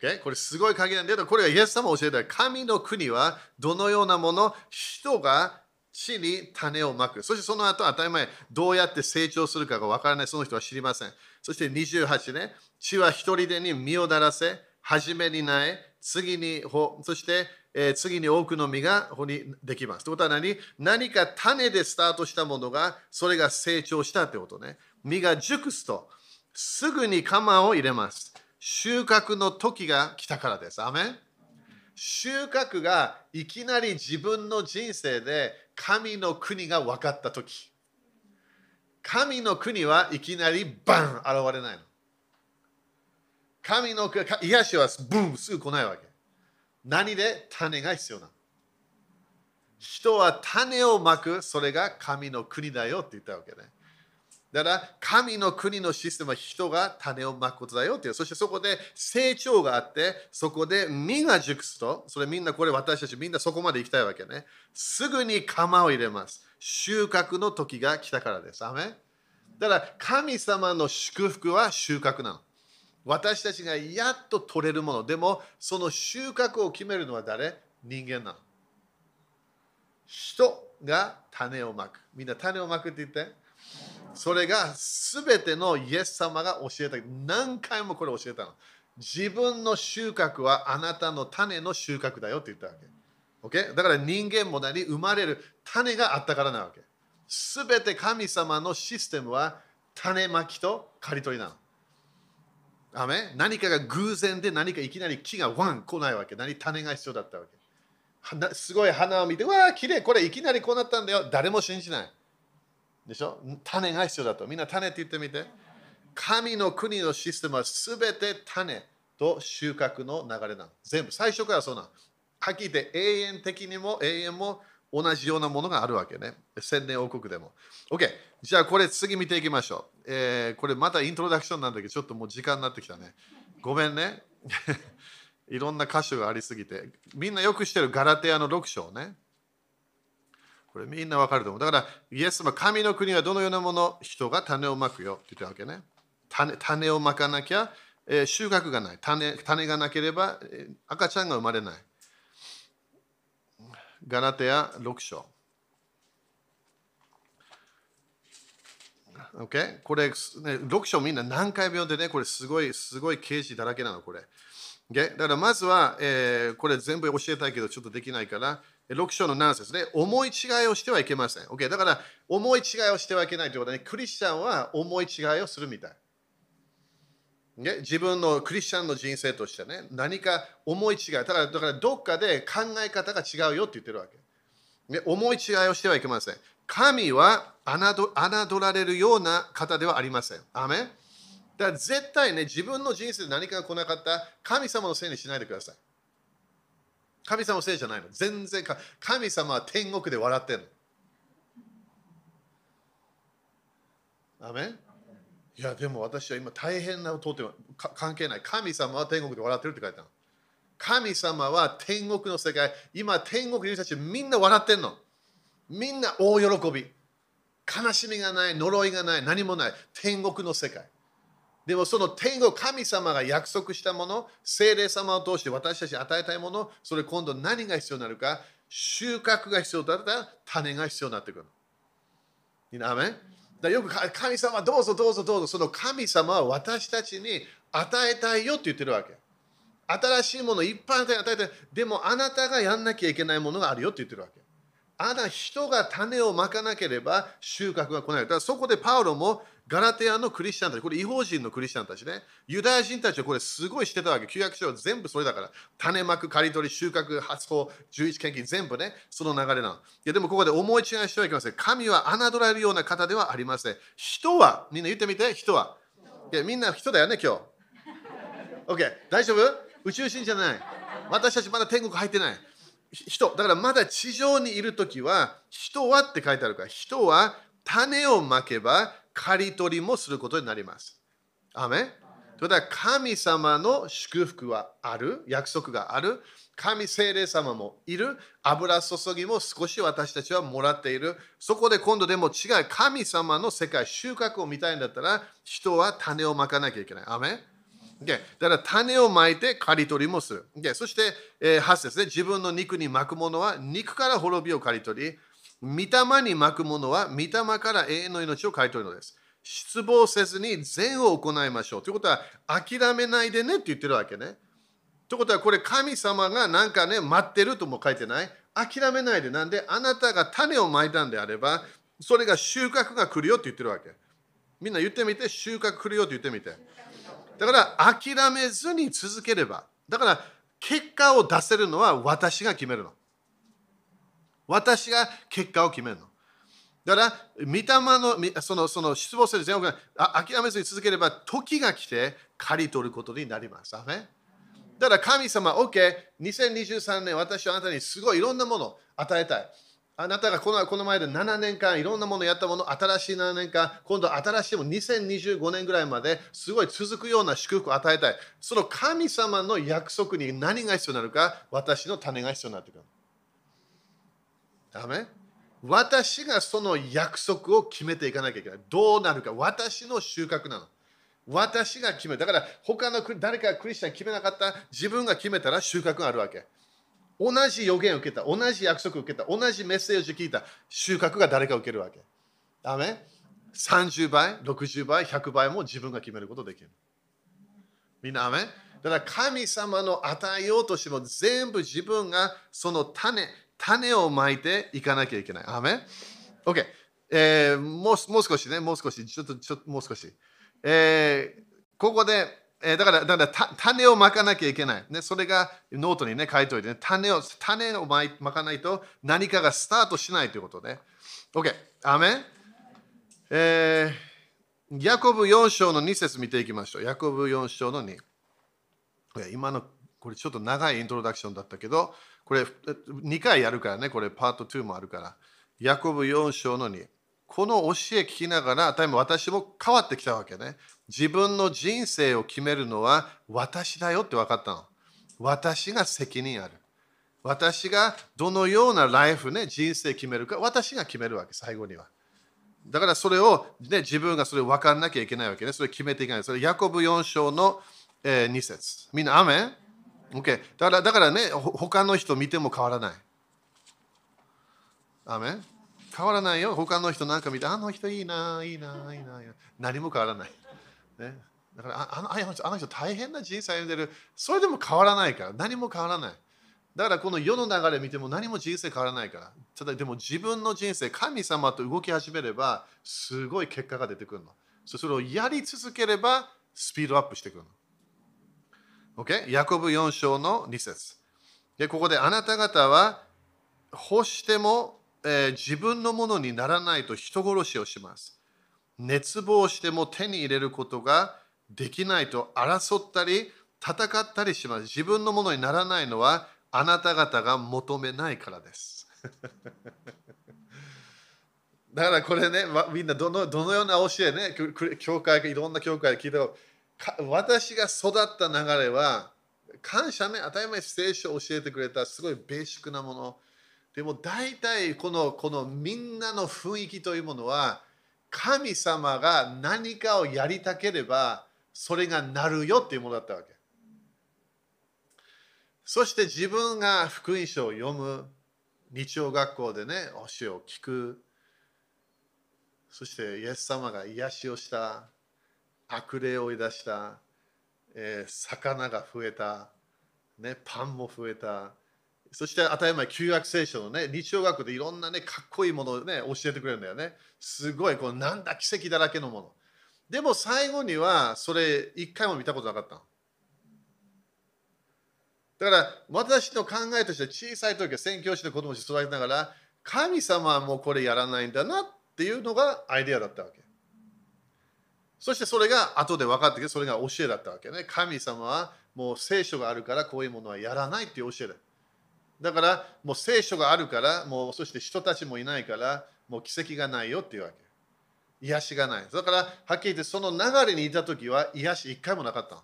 Okay? これすごい鍵なんだけど、これはイエス様教えた神の国はどのようなもの人が地に種をまく。そしてその後当たり前、どうやって成長するかがわからないその人は知りません。そして28ね、地は一人でに実をならせ、初めに苗、次に穂、そしてえー、次に多くの実がここにできます。ということは何？何か種でスタートしたものが、それが成長したってことね。実が熟すと、すぐに釜を入れます。収穫の時が来たからです。アメ収穫がいきなり自分の人生で神の国が分かった時。神の国はいきなりバン現れないの。神の癒しはブンすぐ来ないわけ。何で？種が必要なの人は種をまく、それが神の国だよって言ったわけね。だから神の国のシステムは人が種をまくことだよっていう。そしてそこで成長があって、そこで実が熟すと、それみんなこれ私たちみんなそこまで行きたいわけね。すぐに釜を入れます。収穫の時が来たからです。アメだから神様の祝福は収穫なの。私たちがやっと取れるもの。でも、その収穫を決めるのは誰？人間なの。人が種をまく。みんな種をまくって言って。それが全てのイエス様が教えた。何回もこれ教えたの。自分の収穫はあなたの種の収穫だよって言ったわけ。Okay? だから人間も何生まれる種があったからなわけ。すべて神様のシステムは種まきと刈り取りなの。アメ何かが偶然で何かいきなり木がワン来ないわけ。何種が必要だったわけ。すごい花を見て、わあ、きれい、これいきなりこうなったんだよ。誰も信じない。でしょ？種が必要だと。みんな種って言ってみて。神の国のシステムはすべて種と収穫の流れなの。全部、最初からそうなの。はっきり言って永遠的にも永遠も同じようなものがあるわけね。千年王国でも。OK。じゃあこれ次見ていきましょう。えー、これまたイントロダクションなんだけど、ちょっともう時間になってきたね。ごめんね。いろんな箇所がありすぎて。みんなよく知ってるガラテアの6章ね。これみんなわかると思う。だから、イエスは神の国はどのようなもの、人が種をまくよって言ったわけね。種種をまかなきゃ、えー、収穫がない種。種がなければ、えー、赤ちゃんが生まれない。ガラテア6章。Okay? これ、ね、6章みんな何回読んでね、これすごい、すごい刑事だらけなの、これ。Okay? だからまずは、えー、これ全部教えたいけどちょっとできないから、6章の7節で、思い違いをしてはいけません。Okay? だから、思い違いをしてはいけないということで、ね、クリスチャンは思い違いをするみたい。ね、自分のクリスチャンの人生としてね、何か思い違い、だだからどっかで考え方が違うよって言ってるわけ。ね、思い違いをしてはいけません。神は侮られるような方ではありません。アメだから絶対ね、自分の人生で何かが来なかった神様のせいにしないでください。神様のせいじゃないの。全然か神様は天国で笑ってんの。アメいや、でも私は今大変なことって関係ない。神様は天国で笑ってるって書いてある。神様は天国の世界、今天国にいる人たちみんな笑ってんの。みんな大喜び。悲しみがない、呪いがない、何もない。天国の世界。でもその天国、神様が約束したもの、精霊様を通して私たちに与えたいもの、それ今度何が必要になるか、収穫が必要だったら種が必要になってくる。いいなめだよく神様どうぞどうぞどうぞ、その神様は私たちに与えたいよって言ってるわけ。新しいものいっぱい与えて、でもあなたがやんなきゃいけないものがあるよって言ってるわけ。あなた人が種をまかなければ収穫が来ない。だからそこでパウロもガラテアのクリスチャンたち、これ違法人のクリスチャンたちね、ユダヤ人たちはこれすごいしてたわけ。旧約書は全部それだから、種まく、刈り取り、収穫、発砲、11献金、全部ね、その流れなの。いやでもここで思い違いしてはいけません。神は侮られるような方ではありません。人は、みんな言ってみて、人は。いやみんな人だよね、今日。OK、大丈夫？宇宙人じゃない。私たちまだ天国入ってない。人、だからまだ地上にいるときは、人はって書いてあるから、人は種をまけば刈り取りもすることになります。アメということは神様の祝福はある、約束がある、神聖霊様もいる、油注ぎも少し私たちはもらっている。そこで今度でも違う神様の世界、収穫を見たいんだったら、人は種をまかなきゃいけない。アメ Okay、だから種をまいて刈り取りもする。Okay、そして、えー、8節ね、自分の肉に巻くものは肉から滅びを刈り取り、御霊に巻くものは御霊から永遠の命を刈り取るのです。失望せずに善を行いましょう。ということは、諦めないでねって言ってるわけね。ということは、これ神様がなんかね、待ってるとも書いてない。諦めないで。なんで、あなたが種をまいたんであれば、それが収穫が来るよって言ってるわけ。みんな言ってみて、収穫来るよって言ってみて。だから諦めずに続ければ。だから結果を出せるのは私が決めるの。私が結果を決めるの。だから、御霊のそのその失望する全部諦めずに続ければ、時が来て刈り取ることになります。だから神様、OK、2023年私はあなたにすごいいろんなものを与えたい。あなたがこのこの前で7年間いろんなものやったもの、新しい7年間、今度新しいも、2025年ぐらいまですごい続くような祝福を与えたい。その神様の約束に何が必要になるか、私の種が必要になってくる。ダメ？私がその約束を決めていかなきゃいけない。どうなるか、私の収穫なの。私が決める。だから他の誰かクリスチャン決めなかった？自分が決めたら収穫があるわけ。同じ予言を受けた、同じ約束を受けた、同じメッセージを聞いた収穫が誰か受けるわけ。ダメ ?30 倍、60倍、100倍も自分が決めることできる。みんな、アメだから神様の与えようとしても全部自分がその種、種をまいていかなきゃいけない。アメ ?OK、えー、もう。もう少しね、もう少し、ちょっと、ちょっともう少し。えー、ここでえー、だから、だから種をまかなきゃいけない。ね、それがノートにね、書いておいて、ね、種を、種をままかないと何かがスタートしないということね。OK。アメン、えー、ヤコブ4章の2節見ていきましょう。ヤコブ4章の2。今のこれちょっと長いイントロダクションだったけど、これ2回やるからね、これパート2もあるから。ヤコブ4章の2。この教え聞きながら多分、私も変わってきたわけね。自分の人生を決めるのは私だよって分かったの。私が責任ある。私がどのようなライフね、人生決めるか、私が決めるわけ、最後には。だからそれを、ね、自分がそれ分からなきゃいけないわけね。それ決めていかない。それ、ヤコブ4章の、えー、2節みんな、アメン ?OK。だからだからね、他の人見ても変わらない。アメン？変わらないよ。他の人なんか見て、あの人いいな、いいな、いいな。何も変わらない。ね、だからあのあの人あの人大変な人生歩んでるそれでも変わらないから何も変わらないだからこの世の流れ見ても何も人生変わらないからただでも自分の人生神様と動き始めればすごい結果が出てくるのそれをやり続ければスピードアップしてくるの OK? ヤコブ4章の2節でここであなた方は欲しても、えー、自分のものにならないと人殺しをします熱望しても手に入れることができないと争ったり戦ったりします。自分のものにならないのはあなた方が求めないからです。だからこれね、みんなどのどのような教えね、教会、いろんな教会で聞いた私が育った流れは、感謝ね、当たり前聖書を教えてくれたすごいベーシックなもの。でも大体このこのみんなの雰囲気というものは、神様が何かをやりたければ、それがなるよっていうものだったわけ。そして自分が福音書を読む、日曜学校でね、教えを聞く。そしてイエス様が癒しをした、悪霊を追い出した、えー、魚が増えた、ね、パンも増えた。そして当たり前、旧約聖書のね、日曜学でいろんなね、かっこいいものをね、教えてくれるんだよね。すごい、こうなんだ奇跡だらけのもの。でも最後には、それ一回も見たことなかった。だから私の考えとして小さい時は宣教師の子供に育てながら神様はもうこれやらないんだなっていうのがアイデアだったわけ。そしてそれが後で分かってきてそれが教えだったわけね。神様はもう聖書があるからこういうものはやらないっていう教えだ。だからもう聖書があるからもうそして人たちもいないからもう奇跡がないよっていうわけ。癒しがない。だからはっきり言ってその流れにいた時は癒し一回もなかった。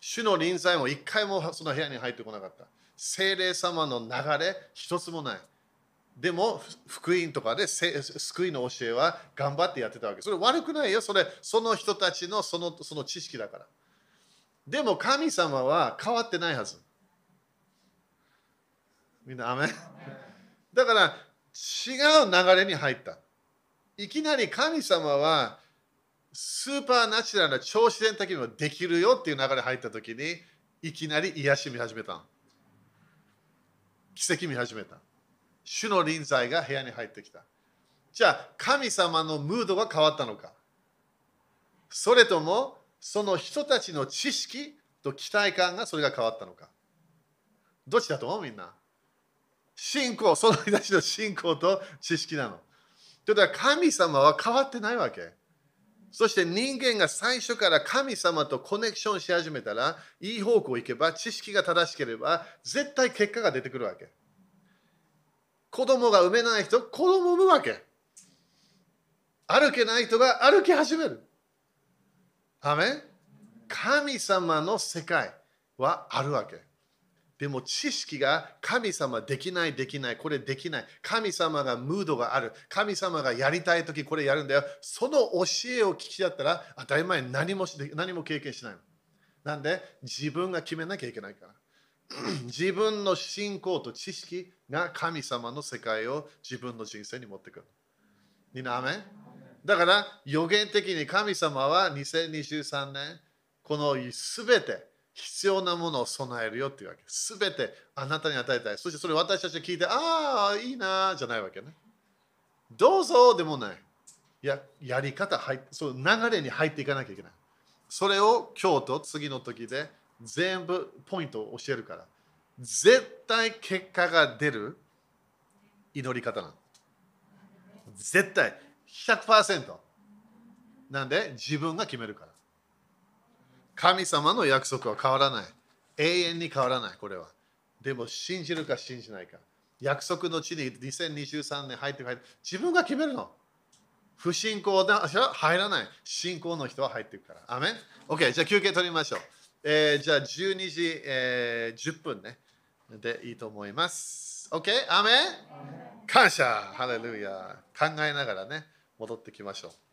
主の臨在も一回もその部屋に入ってこなかった。精霊様の流れ一つもない。でも福音とかで救いの教えは頑張ってやってたわけ。それ悪くないよ。それその人たちのそのその知識だから。でも神様は変わってないはず。みんな、アメ だから違う流れに入った。いきなり神様はスーパーナチュラルな超自然的にもできるよっていう流れ入った時にいきなり癒し見始めた奇跡見始めた。主の臨在が部屋に入ってきた。じゃあ神様のムードが変わったのか。それともその人たちの知識と期待感がそれが変わったのか。どっちだと思うみんな？信仰その人たちの信仰と知識なのということは神様は変わってないわけそして人間が最初から神様とコネクションし始めたら、いい方向行けば、知識が正しければ、絶対結果が出てくるわけ。子供が産めない人、子供産むわけ。歩けない人が歩き始める。アメ神様の世界はあるわけ。でも知識が神様できないできないこれできない。神様がムードがある。神様がやりたい時これやるんだよ。その教えを聞きだったら当たり前何も何も経験しないなんで？自分が決めなきゃいけないから。自分の信仰と知識が神様の世界を自分の人生に持ってくるみんなアメだから予言的に神様は2023年この全て必要なものを備えるよっていうわけ。すべてあなたに与えたい。そしてそれ私たちが聞いて、ああ、いいなじゃないわけね。どうぞでもない。いや、やり方入そう流れに入っていかなきゃいけない。それを今日と次の時で全部ポイントを教えるから。絶対結果が出る祈り方なの。絶対100%。なんで自分が決めるから。神様の約束は変わらない。永遠に変わらない、これは。でも信じるか信じないか。約束の地に2023年入って入って自分が決めるの。不信仰だ入らない。信仰の人は入っていくから。アメン ?OK、じゃあ休憩取りましょう。えー、じゃあ12時、えー、10分ね。でいいと思います。OK? アメン感謝ハレルヤ考えながらね、戻ってきましょう。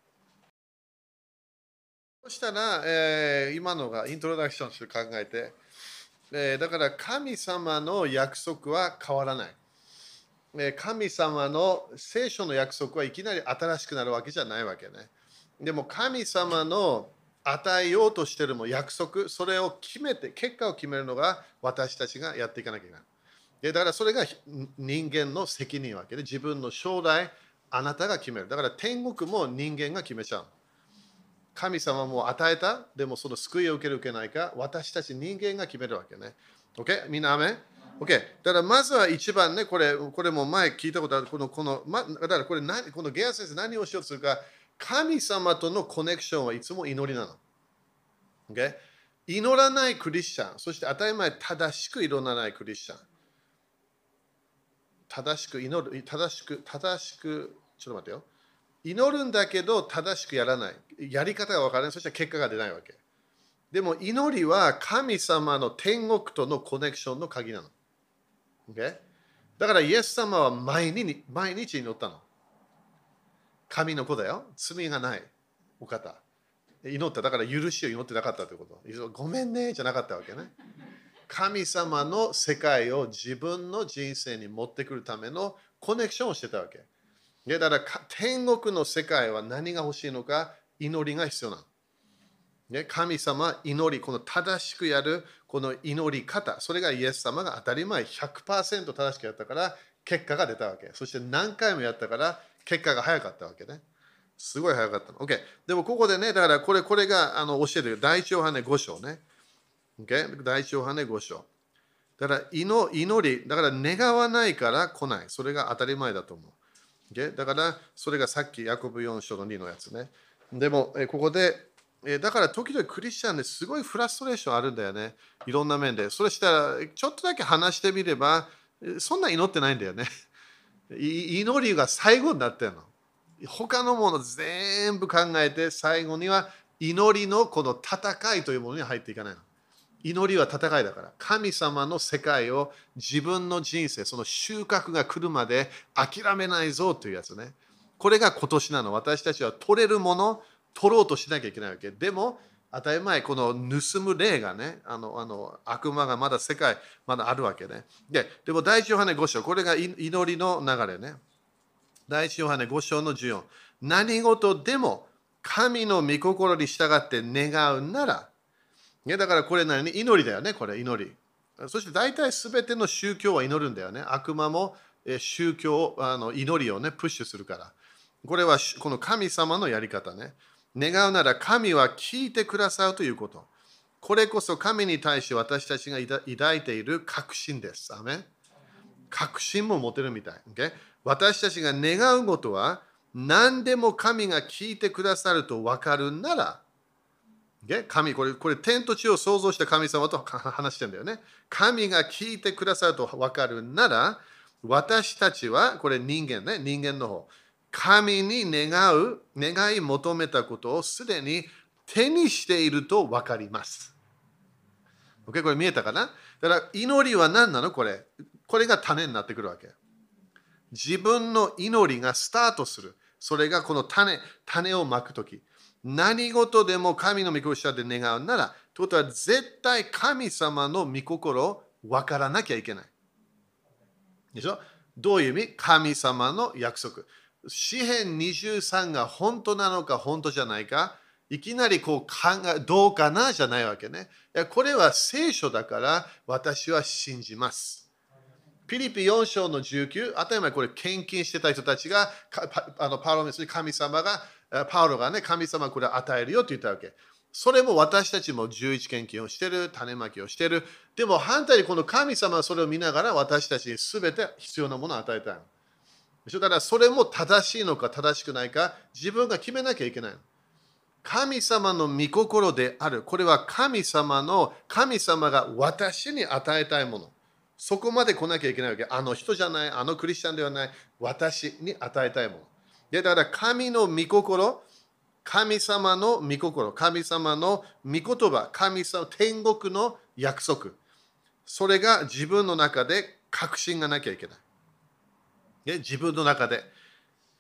そしたら、えー、今のがイントロダクションして考えて、えー、だから神様の約束は変わらない。えー、神様の聖書の約束はいきなり新しくなるわけじゃないわけね。でも神様の与えようとしてるも約束、それを決めて、結果を決めるのが私たちがやっていかなきゃいけない。でだからそれが人間の責任わけで、自分の将来、あなたが決める。だから天国も人間が決めちゃう。神様も与えた、でもその救いを受ける受けないか、私たち人間が決めるわけね。OK? みんなアメ ?OK。だからまずは一番ね、これこれも前聞いたことある、この、このま、だからこれ何、このゲア先生何をしようとするか、神様とのコネクションはいつも祈りなの。OK? 祈らないクリスチャン、そして当たり前正しく祈らないクリスチャン。正しく祈る、正しく、正しく、ちょっと待ってよ。祈るんだけど正しくやらない。やり方が分からない。そしたら結果が出ないわけ。でも祈りは神様の天国とのコネクションの鍵なの。Okay? だからイエス様は毎日毎日祈ったの。神の子だよ。罪がないお方。祈った。だから許しを祈ってなかったということ。ごめんねじゃなかったわけね。神様の世界を自分の人生に持ってくるためのコネクションをしてたわけ。だから天国の世界は何が欲しいのか祈りが必要なの。ね、神様、祈り、この正しくやるこの祈り方、それがイエス様が当たり前100%正しくやったから結果が出たわけ。そして何回もやったから結果が早かったわけね。すごい早かったの。OK。でもここでね、だからこれこれがあの教えてる第一ヨハネ5章ね。OK。第一ヨハネ5章。だから祈り、だから願わないから来ない。それが当たり前だと思う。だからそれがさっきヤコブ4章の2のやつね。でも、ここでだから時々クリスチャンですごいフラストレーションあるんだよね。いろんな面で。それしたらちょっとだけ話してみればそんな祈ってないんだよね。祈りが最後になってるの。他のもの全部考えて最後には祈りのこの戦いというものに入っていかないの。祈りは戦いだから。神様の世界を自分の人生、その収穫が来るまで諦めないぞというやつね。これが今年なの。私たちは取れるもの、取ろうとしなきゃいけないわけ。でも、当たり前、この盗む霊がね、あのあの悪魔がまだ世界、まだあるわけね。で、でも第一ヨハネ5章、これが祈りの流れね。第一ヨハネ5章の14。何事でも神の御心に従って願うなら、ね、だからこれ何祈りだよね、これ祈り。そして大体全ての宗教は祈るんだよね。悪魔も宗教、あの祈りをね、プッシュするから。これはこの神様のやり方ね。願うなら神は聞いてくださるということ。これこそ神に対し私たちが抱いている確信です。アメ確信も持てるみたい。Okay? 私たちが願うことは何でも神が聞いてくださると分かるなら、神これ、これ天と地を創造した神様と 話してんだよね。神が聞いてくださると分かるなら、私たちは、これ人間ね、人間の方。神に願う、願い求めたことをすでに手にしていると分かります。OK? これ見えたかな？だから祈りは何なの？これ。これが種になってくるわけ。自分の祈りがスタートする。それがこの種、種をまくとき。何事でも神の御心で願うなら、ということは絶対神様の御心を分からなきゃいけない。でしょ？どういう意味？神様の約束。詩編23が本当なのか本当じゃないかいきなりこう考えどうかなじゃないわけね。いやこれは聖書だから私は信じます。ピリピ4章の19、当たり前これ献金してた人たちが、あのパウロに神様が、パウロがね、神様これ与えるよって言ったわけ。それも私たちも11献金をしてる、種まきをしてる。でも反対にこの神様はそれを見ながら私たちに全て必要なものを与えたい。だからそれも正しいのか正しくないか自分が決めなきゃいけない。神様の御心である。これは神様の、神様が私に与えたいもの。そこまで来なきゃいけないわけ。あの人じゃない、あのクリスチャンではない、私に与えたいもの。でだから神の御心、神様の御心、神様の御言葉、神様、天国の約束。それが自分の中で確信がなきゃいけない。ね、自分の中で。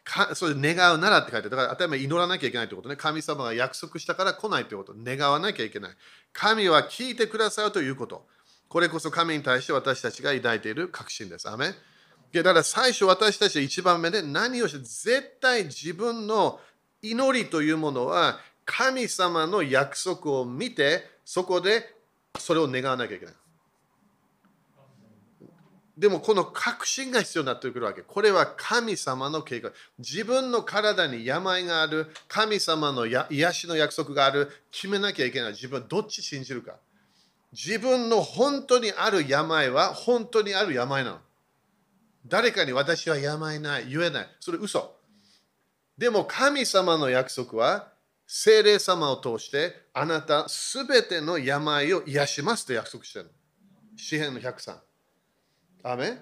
かそれ願うならって書いてだから頭祈らなきゃいけないってことね。神様が約束したから来ないってこと。願わなきゃいけない。神は聞いてくださるということ。これこそ神に対して私たちが抱いている確信です。アメだから最初私たちは一番目で何をして絶対自分の祈りというものは神様の約束を見てそこでそれを願わなきゃいけない。でもこの確信が必要になってくるわけ。これは神様の計画。自分の体に病がある、神様の癒しの約束がある、決めなきゃいけない。自分はどっち信じるか。自分の本当にある病は本当にある病なの。誰かに私は病ない、言えない。それ嘘。でも神様の約束は、精霊様を通してあなたすべての病を癒しますと約束してるの。詩篇の103。アメ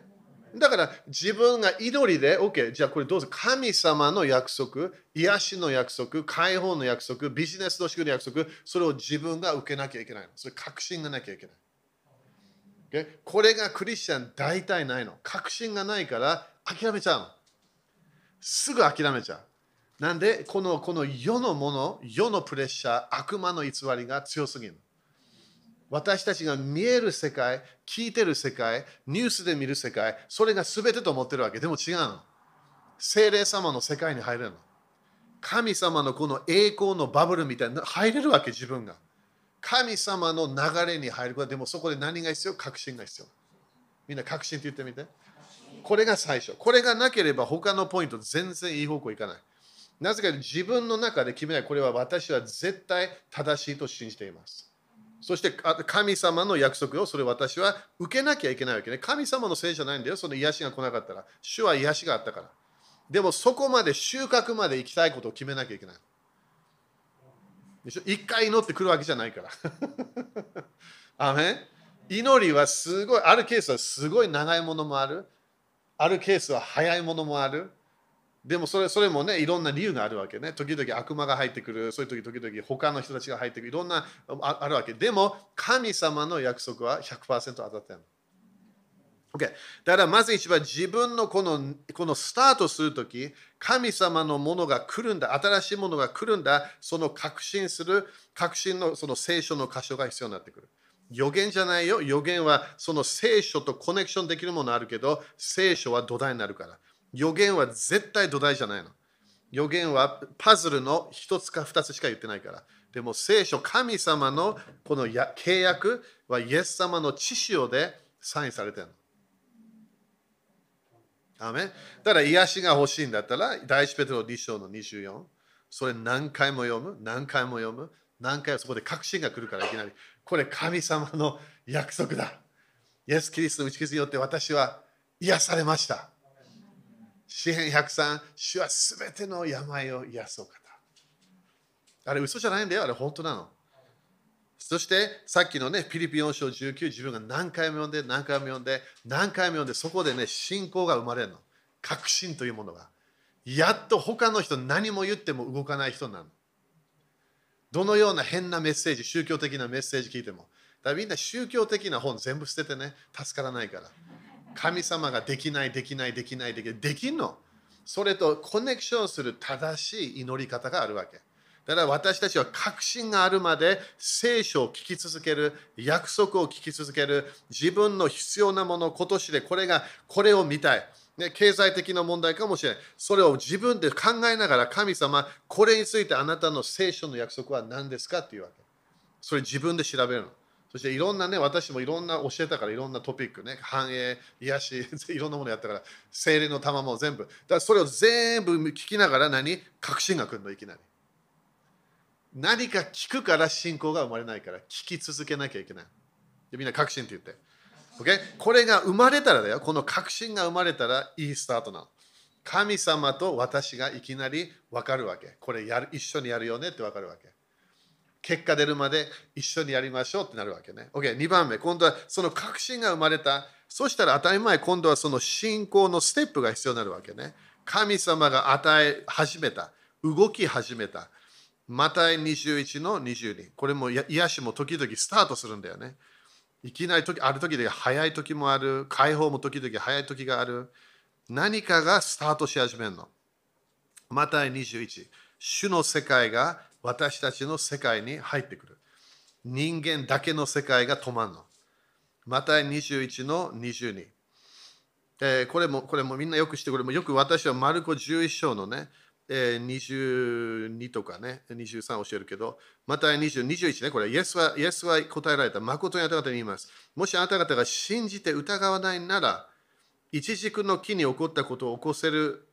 だから自分が祈りで、OK、じゃあこれどうぞ神様の約束、癒しの約束、解放の約束、ビジネスの仕組みの約束、それを自分が受けなきゃいけないの。それ確信がなきゃいけない。これがクリスチャン大体ないの。確信がないから諦めちゃうの。すぐ諦めちゃう。なんでこのこの世のもの、世のプレッシャー、悪魔の偽りが強すぎる。私たちが見える世界、聞いてる世界、ニュースで見る世界、それが全てと思ってるわけ。でも違うの。精霊様の世界に入れるの。神様のこの栄光のバブルみたいな入れるわけ、自分が。神様の流れに入ることでもそこで何が必要？確信が必要。みんな確信って言ってみて。これが最初。これがなければ他のポイント全然いい方向いかない。なぜか自分の中で決めない。これは私は絶対正しいと信じています。そして神様の約束をそれ私は受けなきゃいけないわけね。神様のせいじゃないんだよ。その癒しが来なかったら。主は癒しがあったから。でもそこまで収穫まで行きたいことを決めなきゃいけない。でしょ？一回祈ってくるわけじゃないから。アメ祈りはすごい、あるケースはすごい長いものもある。あるケースは早いものもある。でもそれそれもね、いろんな理由があるわけね。時々悪魔が入ってくる、そういう時時々他の人たちが入ってくる、いろんなああるわけ。でも、神様の約束は100%当たってる。OK。だからまず一番自分のこのこのスタートするとき、神様のものが来るんだ、新しいものが来るんだ、その確信する、確信のその聖書の箇所が必要になってくる。予言じゃないよ。予言はその聖書とコネクションできるものあるけど、聖書は土台になるから。予言は絶対土台じゃないの。予言はパズルの一つか二つしか言ってないから。でも聖書、神様のこの契約はイエス様の知潮でサインされてるの。アメだから癒しが欲しいんだったら、第一ペテロ2章の24。それ何回も読む、何回も読む、何回もそこで確信が来るからいきなり。これ神様の約束だ。イエス・キリストの打ち傷によって私は癒されました。詩篇103、主はすべての病を癒そう方。あれ嘘じゃないんだよ、あれ本当なの。そしてさっきのね、ピリピン4章19、自分が何回も読んで、何回も読んで、何回も読んで、そこでね、信仰が生まれるの。確信というものが。やっと他の人何も言っても動かない人なの。どのような変なメッセージ、宗教的なメッセージ聞いても。だからみんな宗教的な本全部捨ててね、助からないから。神様ができない、できない、できない、できない。できんのそれとコネクションする正しい祈り方があるわけ。だから私たちは確信があるまで聖書を聞き続ける、約束を聞き続ける、自分の必要なもの、今年でこれが、これを見たい。ね、経済的な問題かもしれない。それを自分で考えながら神様、これについてあなたの聖書の約束は何ですかっていうわけ。それ自分で調べるの。そしていろんなね、私もいろんな教えたからいろんなトピックね、繁栄、癒し、いろんなものやったから、精霊の玉も全部。だからそれを全部聞きながら何？確信が来るの、いきなり。何か聞くから信仰が生まれないから、聞き続けなきゃいけない。でみんな確信って言って。Okay? これが生まれたらだよ。この確信が生まれたらいいスタートなの。神様と私がいきなり分かるわけ。これやる一緒にやるよねって分かるわけ。結果出るまで一緒にやりましょうってなるわけね。OK、2番目、今度はその確信が生まれた。そしたら当たり前、今度はその信仰のステップが必要になるわけね。神様が与え始めた。動き始めた。マタイ21の22。これも癒しも時々スタートするんだよね。いきなり時ある時で早い時もある。解放も時々早い時がある。何かがスタートし始めるの。マタイ21。主の世界が私たちの世界に入ってくる。人間だけの世界が止まるの。また21の22。えー、これもこれもみんなよくしてこれもよく私はマルコ11章のね、えー、22とかね、23教えるけど、また20、21ね、これイエスは、イエスは答えられた。誠にあなた方に言います。もしあなた方が信じて疑わないなら、一軸の木に起こったことを起こせる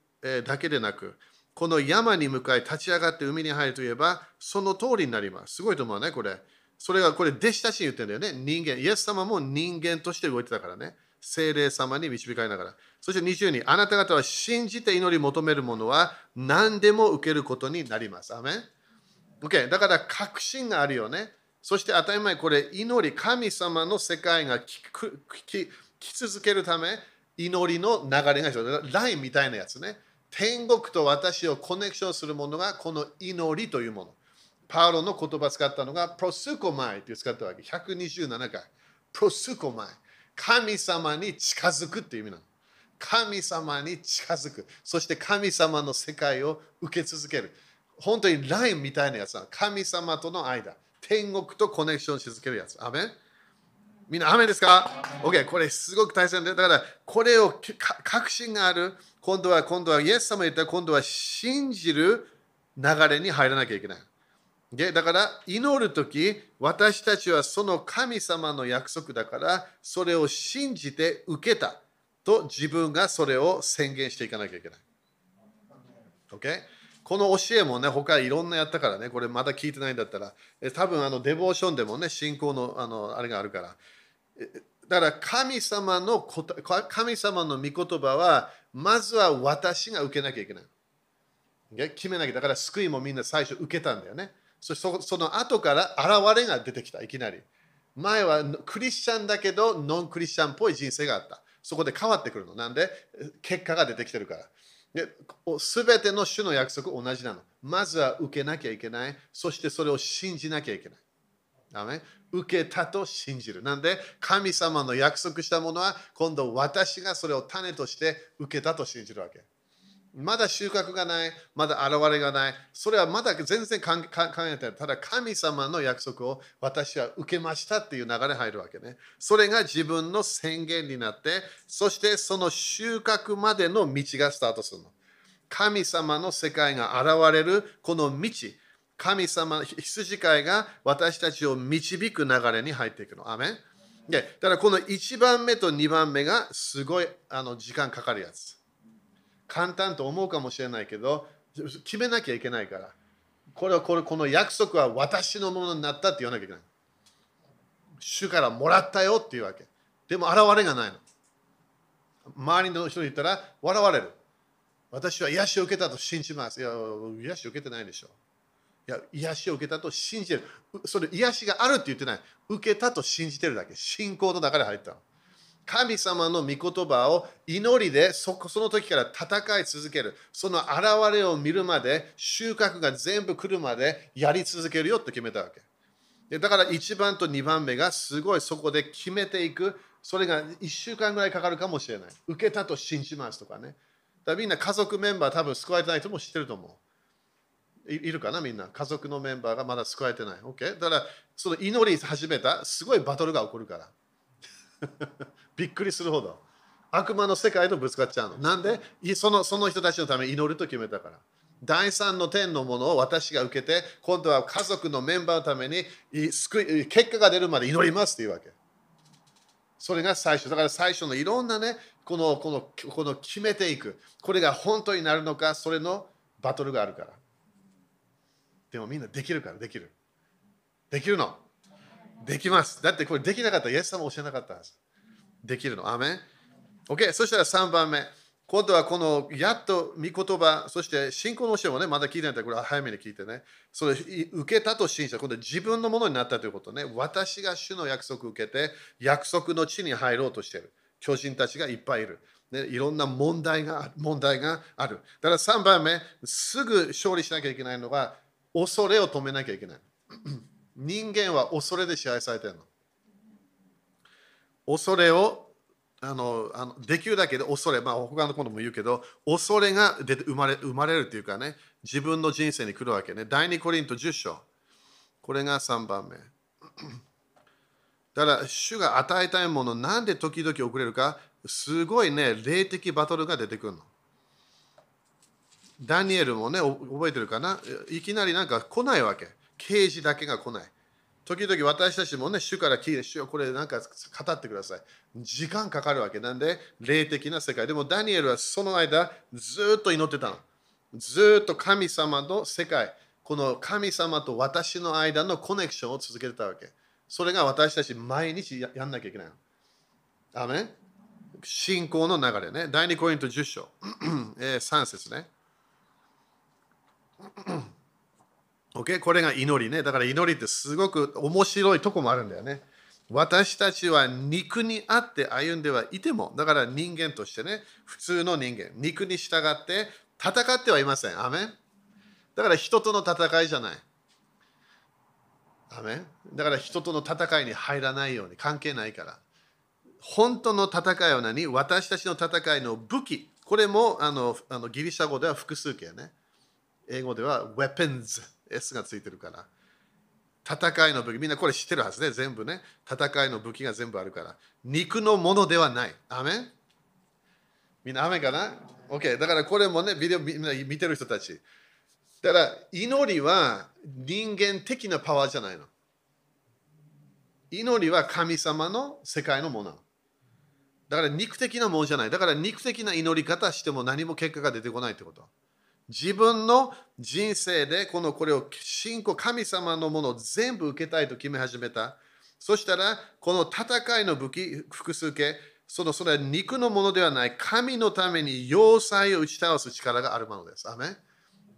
だけでなく、この山に向かい立ち上がって海に入るといえば、その通りになります。すごいと思うね、これ。それがこれ、弟子たちに言ってるんだよね。人間。イエス様も人間として動いてたからね。精霊様に導かれながら。そして22、あなた方は信じて祈り求めるものは何でも受けることになります。アメン ?OK。だから確信があるよね。そして当たり前、これ、祈り、神様の世界が聞き続けるため、祈りの流れが必要。ラインみたいなやつね。天国と私をコネクションするものがこの祈りというもの。パウロの言葉を使ったのがプロスコマイって使ったわけ。127回。プロスコマイ。神様に近づくっていう意味なの。神様に近づく。そして神様の世界を受け続ける。本当にラインみたいなやつな神様との間。天国とコネクションし続けるやつ。アメン？みんな、アメンですか ?OK、これすごく大切で、だから、これを確信がある。今度は、今度は、イエス様言ったら、今度は信じる流れに入らなきゃいけない。でだから、祈るとき、私たちはその神様の約束だから、それを信じて受けたと自分がそれを宣言していかなきゃいけない。OK? この教えもね、他いろんなやったからね、これまだ聞いてないんだったら、え多分あのデボーションでもね、信仰のあのあれがあるから。だから神様の神様の御言葉は、まずは私が受けなきゃいけない。決めなきゃ。だから救いもみんな最初受けたんだよね。そその後から現れが出てきた、いきなり。前はクリスチャンだけど、ノンクリスチャンっぽい人生があった。そこで変わってくるの。なんで、結果が出てきてるから。すべての種の約束同じなの。まずは受けなきゃいけない。そしてそれを信じなきゃいけない。ダメ？受けたと信じる。なんで、神様の約束したものは、今度私がそれを種として受けたと信じるわけ。まだ収穫がない、まだ現れがない。それはまだ全然考えてない。ただ神様の約束を私は受けましたっていう流れ入るわけね。それが自分の宣言になって、そしてその収穫までの道がスタートするの。神様の世界が現れるこの道。神様、羊飼いが私たちを導く流れに入っていくの。アメンでだからこの1番目と2番目がすごいあの時間かかるやつ。簡単と思うかもしれないけど決めなきゃいけないから。これはこれこの約束は私のものになったって言わなきゃいけない。主からもらったよっていうわけ。でも現れがないの。周りの人に言ったら笑われる。私は癒しを受けたと信じます。いや癒し受けてないでしょ。いや癒しを受けたと信じてる。それ癒しがあるって言ってない。受けたと信じてるだけ。信仰の中で入ったの。神様の御言葉を祈りでそその時から戦い続ける。その現れを見るまで、収穫が全部来るまでやり続けるよって決めたわけ。でだから1番と2番目がすごいそこで決めていく。それが1週間ぐらいかかるかもしれない。受けたと信じますとかね。だみんな家族メンバー多分救われてない人も知ってると思う。いるかなみんな。家族のメンバーがまだ救われてない。OK? だからその祈り始めたすごいバトルが起こるから。びっくりするほど悪魔の世界とぶつかっちゃうの。なんで？そのその人たちのために祈ると決めたから。第三の天のものを私が受けて、今度は家族のメンバーのために救い結果が出るまで祈りますっていうわけ。それが最初。だから最初のいろんなね、このこのこの決めていく。これが本当になるのか、それのバトルがあるから。でもみんなできるから、できる。できるの。できます。だってこれできなかったらイエス様教えなかったはず。できるの？アメン ?OK。そしたら3番目。今度はこのやっと御言葉、そして信仰の教えもね、まだ聞いてないからこれ早めに聞いてね。それ受けたと信じた。今度は自分のものになったということね。私が主の約束を受けて、約束の地に入ろうとしている。巨人たちがいっぱいいる。ね、いろんな問題が問題がある。だから3番目、すぐ勝利しなきゃいけないのは、恐れを止めなきゃいけない。人間は恐れで支配されてるの。恐れをあのあのできるだけで恐れ、まあ、他のことも言うけど、恐れが出て生まれ生まれるというかね、自分の人生に来るわけね。第2コリント10章。これが3番目。だから、主が与えたいもの、なんで時々遅れるか、すごいね、霊的バトルが出てくるの。ダニエルもね、覚えてるかな？いきなりなんか来ないわけ。刑事だけが来ない。時々私たちもね、主から聞いて、主よこれなんか語ってください。時間かかるわけなんで、霊的な世界。でもダニエルはその間、ずっと祈ってたの。ずっと神様の世界、この神様と私の間のコネクションを続けてたわけ。それが私たち毎日やんなきゃいけない。アメン信仰の流れね。第2コイント10章、えー、3節ね。OK? これが祈りね。だから祈りってすごく面白いとこもあるんだよね。私たちは肉にあって歩んではいても、だから人間としてね、普通の人間、肉に従って戦ってはいません。アメだから人との戦いじゃない。アメだから人との戦いに入らないように関係ないから。本当の戦いは何？私たちの戦いの武器。これもあのあのギリシャ語では複数形ね。英語では weapons。S がついてるから。戦いの武器、みんなこれ知ってるはずね、全部ね。戦いの武器が全部あるから。肉のものではない。アメみんなアメかな ?OK。だからこれもね、ビデオみんな見てる人たち。だから祈りは人間的なパワーじゃないの。祈りは神様の世界のもの。だから肉的なものじゃない。だから肉的な祈り方しても何も結果が出てこないってこと。自分の人生でこのこれを信仰神様のものを全部受けたいと決め始めた。そしたらこの戦いの武器複数形そのそれは肉のものではない神のために要塞を打ち倒す力があるものです。アメ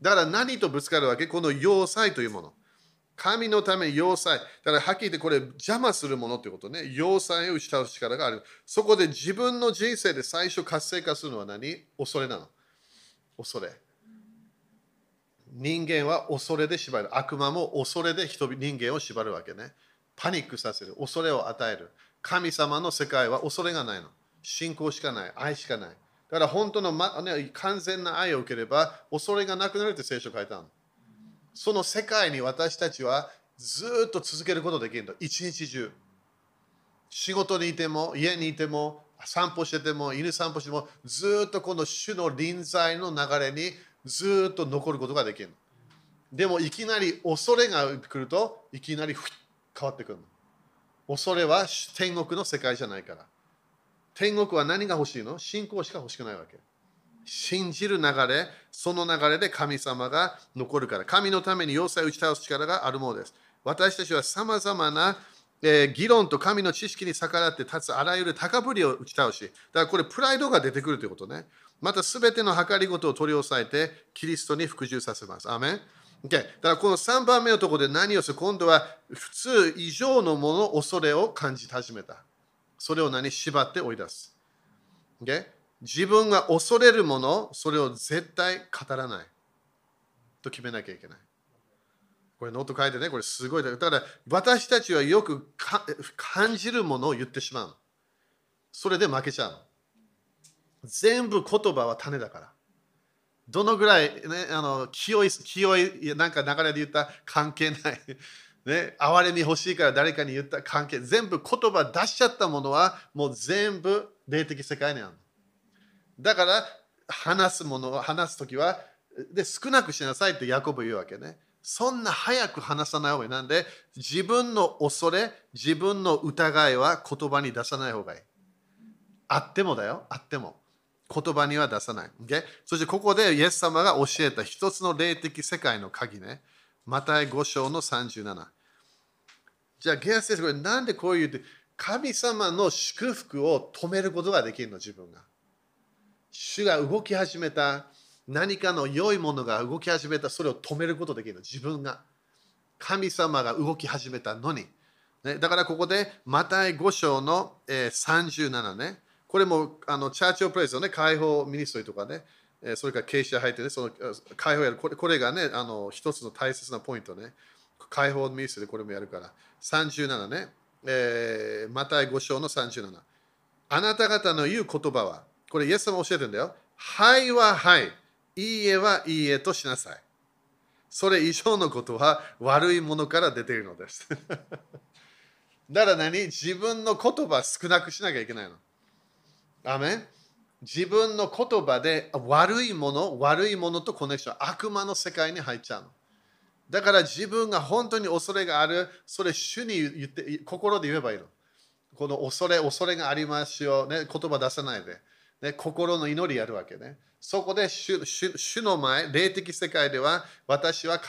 だから何とぶつかるわけ？この要塞というもの。神のため要塞。だからはっきり言ってこれ邪魔するものということね。要塞を打ち倒す力がある。そこで自分の人生で最初活性化するのは何？恐れなの。恐れ。人間は恐れで縛る。悪魔も恐れで人人間を縛るわけね。パニックさせる。恐れを与える。神様の世界は恐れがないの。信仰しかない。愛しかない。だから本当の、まね、完全な愛を受ければ恐れがなくなるって聖書書いたの。その世界に私たちはずっと続けることできるの。一日中。仕事にいても、家にいても、散歩してても、犬散歩しても、ずっとこの主の臨在の流れにずっと残ることができる。でもいきなり恐れが来るといきなり変わってくる。恐れは天国の世界じゃないから。天国は何が欲しいの？信仰しか欲しくないわけ。信じる流れ、その流れで神様が残るから。神のために要塞を打ち倒す力があるものです。私たちはさまざまな、えー、議論と神の知識に逆らって立つあらゆる高ぶりを打ち倒し、だからこれプライドが出てくるということね。またすべての計りごとを取り押さえて、キリストに服従させます。アメン Okay、だからこの3番目のところで何をする？今度は普通以上のもの恐れを感じ始めた。それを何？縛って追い出す。Okay? 自分が恐れるもの、それを絶対語らないと決めなきゃいけない。これノート書いてね、これすごい。だから私たちはよく感じるものを言ってしまう。それで負けちゃう。全部言葉は種だから。どのぐらい、ね、あの清い、清い、なんか流れで言った関係ない。ね、憐れみ欲しいから誰かに言った関係、全部言葉出しちゃったものはもう全部霊的世界にある。だから話すものを話すときはで少なくしなさいってヤコブ言うわけね。そんな早く話さない方がいい。なんで自分の恐れ、自分の疑いは言葉に出さない方がいい。あってもだよ、あっても。言葉には出さない。Okay? そしてここでイエス様が教えた一つの霊的世界の鍵ね。マタイ5章の37。じゃあ、ゲア先生、これなんでこういう神様の祝福を止めることができるの、自分が。主が動き始めた、何かの良いものが動き始めた、それを止めることができるの、自分が。神様が動き始めたのに。ね、だからここで、マタイ5章の、えー、37ね。これもあの Church of Praise のね、解放 ministry とかね、それから経営者入ってね、その解放やるこれ、これがね、あの一つの大切なポイントね。解放 ministry でこれもやるから。37ね、えー、マタイ5章の37。あなた方の言う言葉は、これイエス様教えてるんだよ。はいははい、いいえはいいえとしなさい。それ以上のことは悪いものから出ているのです。だから何？自分の言葉少なくしなきゃいけないの。アメン自分の言葉で悪いもの、悪いものとコネクション、悪魔の世界に入っちゃうの。だから自分が本当に恐れがある、それ主に言って、心で言えばいいの。この恐れ、恐れがありますよ、ね、言葉出さないで、ね。心の祈りやるわけね。そこで主主の前、霊的世界では私は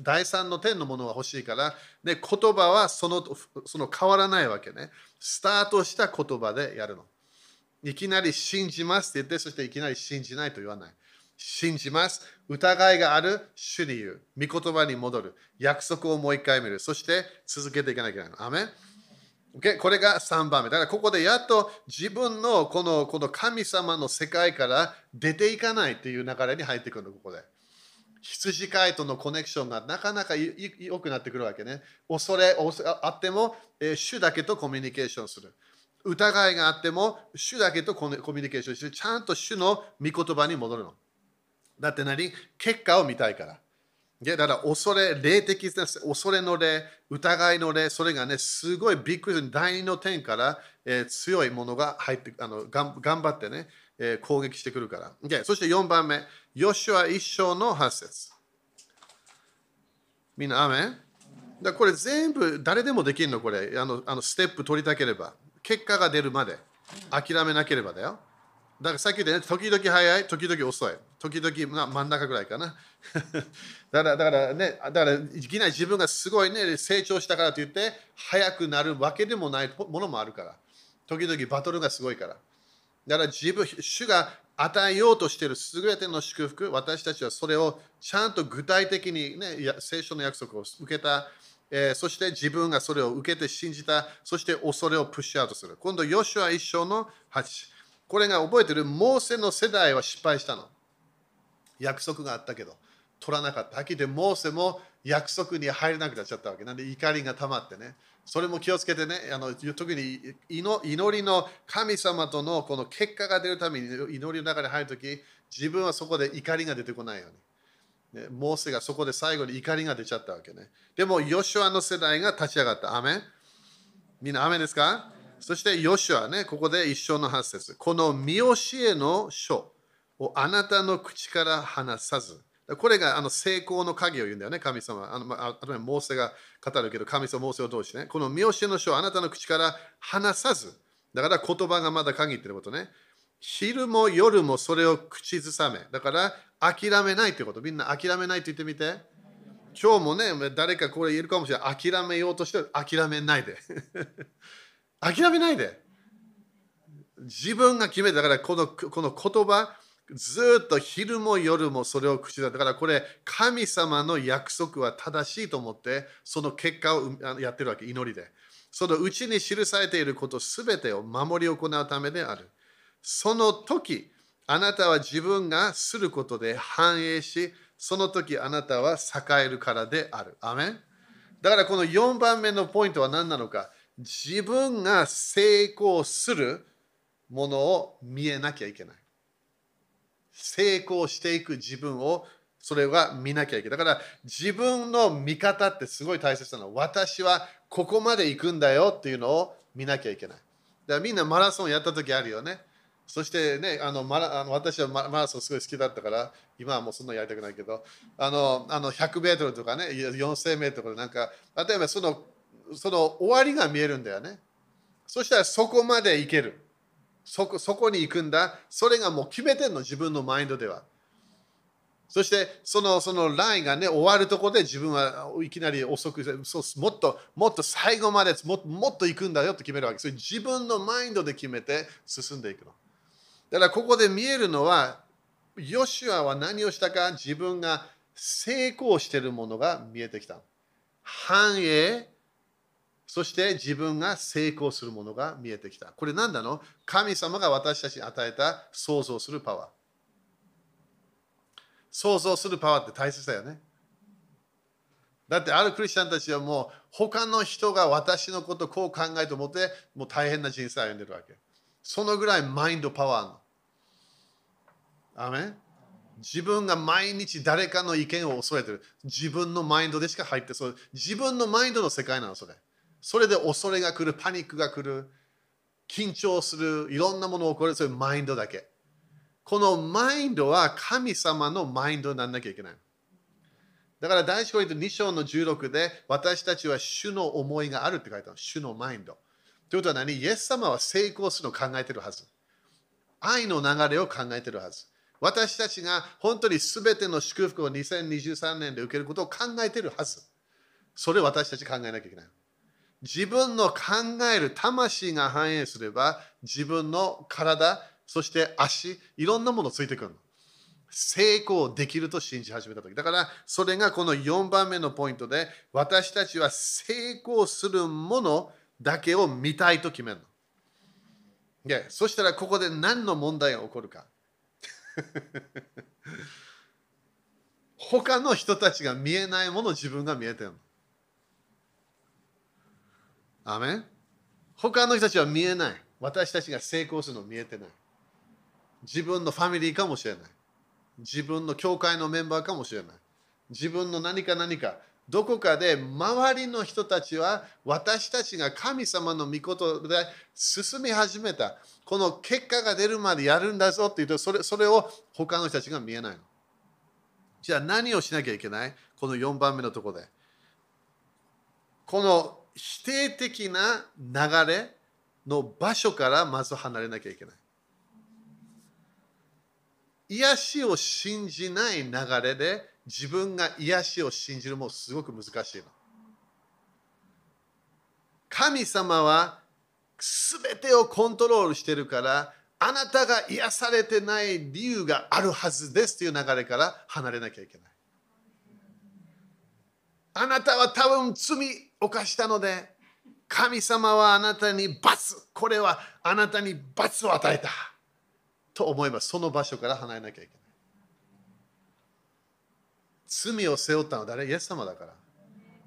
第三の天のものが欲しいから、ね、言葉はそのその変わらないわけね。スタートした言葉でやるの。いきなり信じますって言って、そしていきなり信じないと言わない。信じます。疑いがある主に言う。御言葉に戻る。約束をもう一回見る。そして続けていかなきゃいけない。アメ Okay? これが3番目。だからここでやっと自分のこのこの神様の世界から出ていかないっていう流れに入ってくるの、ここで。羊飼いとのコネクションがなかなか良くなってくるわけね。恐れあっても、えー、主だけとコミュニケーションする。疑いがあっても、主だけとコミュニケーションして、ちゃんと主の御言葉に戻るの。だって何？結果を見たいから。だから恐れ、霊的です。恐れの霊、疑いの霊、それがね、すごいびっくりする。第二の点から、えー、強いものが入ってあのが頑張ってね、えー、攻撃してくるから。でそして4番目、ヨシュア一生の8節みんな、アメン？だこれ全部誰でもできるの？これあのあのステップ取りたければ結果が出るまで諦めなければだよ。だからさっきでね時々早い時々遅い。時々、ま、真ん中ぐらいかな。だからだからねだからいきなり自分がすごいね成長したからといって早くなるわけでもないものもあるから。時々バトルがすごいから。だから自分主が与えようとしている優れての祝福、私たちはそれをちゃんと具体的に、ね、聖書の約束を受けた、えー、そして自分がそれを受けて信じた、そして恐れをプッシュアウトする。今度、ヨシュア一章の8。これが覚えてる、モーセの世代は失敗したの。約束があったけど、取らなかった。はっきり言って、モーセも約束に入れなくなっちゃったわけ。なんで怒りが溜まってね。それも気をつけてね、あの特に祈りの神様とのこの結果が出るために祈りの中に入るとき、自分はそこで怒りが出てこないように。ね、モーセがそこで最後に怒りが出ちゃったわけね。でも、ヨシュアの世代が立ち上がった。アメン？みんな、アメンですか？そして、ヨシュアね、ここで一生の発節。この見教えの書をあなたの口から話さず、これがあの成功の鍵を言うんだよね、神様。あのまあ、あとモーセが語るけど、神様、モーセを通してね。この見教えの書をあなたの口から話さず。だから言葉がまだ限ってることね。昼も夜もそれを口ずさめ。だから諦めないってこと。みんな諦めないって言ってみて。今日もね、誰かこれ言えるかもしれない。諦めようとして諦めないで。諦めないで。自分が決めたからこのこの言葉、ずっと昼も夜もそれを口だ。だからこれ、神様の約束は正しいと思って、その結果をやってるわけ、祈りで。そのうちに記されていることすべてを守り行うためである。その時、あなたは自分がすることで繁栄し、その時あなたは栄えるからである。アメンだからこの4番目のポイントは何なのか。自分が成功するものを見えなきゃいけない。成功していく自分をそれは見なきゃいけない。だから自分の見方ってすごい大切なの。私はここまで行くんだよっていうのを見なきゃいけない。だからみんなマラソンやった時あるよね。そしてね、あのマラあの私はマラソンすごい好きだったから、今はもうそんなやりたくないけど、あのあの100メートルとかね、4000メートルなんか、例えばそのその終わりが見えるんだよね。そしたらそこまで行ける。そこそこに行くんだ。それがもう決めてんの、自分のマインドでは。そしてそのそのラインがね終わるところで自分はいきなり遅くそうもっともっと最後までももっと行くんだよって決めるわけそれ自分のマインドで決めて進んでいくのだからここで見えるのはヨシュアは何をしたか自分が成功しているものが見えてきた繁栄そして自分が成功するものが見えてきた。これ何なの？神様が私たちに与えた想像するパワー。想像するパワーって大切だよね。だってあるクリスチャンたちはもう他の人が私のことこう考えと思ってもう大変な人生を歩んでるわけ。そのぐらいマインドパワーの。アメ自分が毎日誰かの意見を恐れてる。自分のマインドでしか入ってそう。自分のマインドの世界なの、それ。それで恐れが来る、パニックが来る、緊張する、いろんなものが起こる、そういうマインドだけ。このマインドは神様のマインドにならなきゃいけない。だから第一コリント2章の16で私たちは主の思いがあるって書いてある。主のマインド。ということは何？イエス様は成功するのを考えてるはず。愛の流れを考えてるはず。私たちが本当に全ての祝福を2023年で受けることを考えてるはず。それを私たち考えなきゃいけない。自分の考える魂が反映すれば自分の体そして足いろんなものついてくる成功できると信じ始めた時だからそれがこの4番目のポイントで私たちは成功するものだけを見たいと決めるの。でそしたらここで何の問題が起こるか。他の人たちが見えないもの自分が見えてるの。アメ他の人たちは見えない。私たちが成功するの見えてない。自分のファミリーかもしれない。自分の教会のメンバーかもしれない。自分の何か何か。どこかで周りの人たちは私たちが神様の御事で進み始めた。この結果が出るまでやるんだぞって言うとそれそれを他の人たちが見えないの。じゃあ何をしなきゃいけない？この4番目のところで。この否定的な流れの場所からまず離れなきゃいけない。癒しを信じない流れで自分が癒しを信じるもすごく難しいの。神様は全てをコントロールしてるからあなたが癒されてない理由があるはずですという流れから離れなきゃいけない。あなたは多分罪を犯したので神様はあなたに罰これはあなたに罰を与えたと思えばその場所から離れなきゃいけない罪を背負ったのは誰？イエス様だから。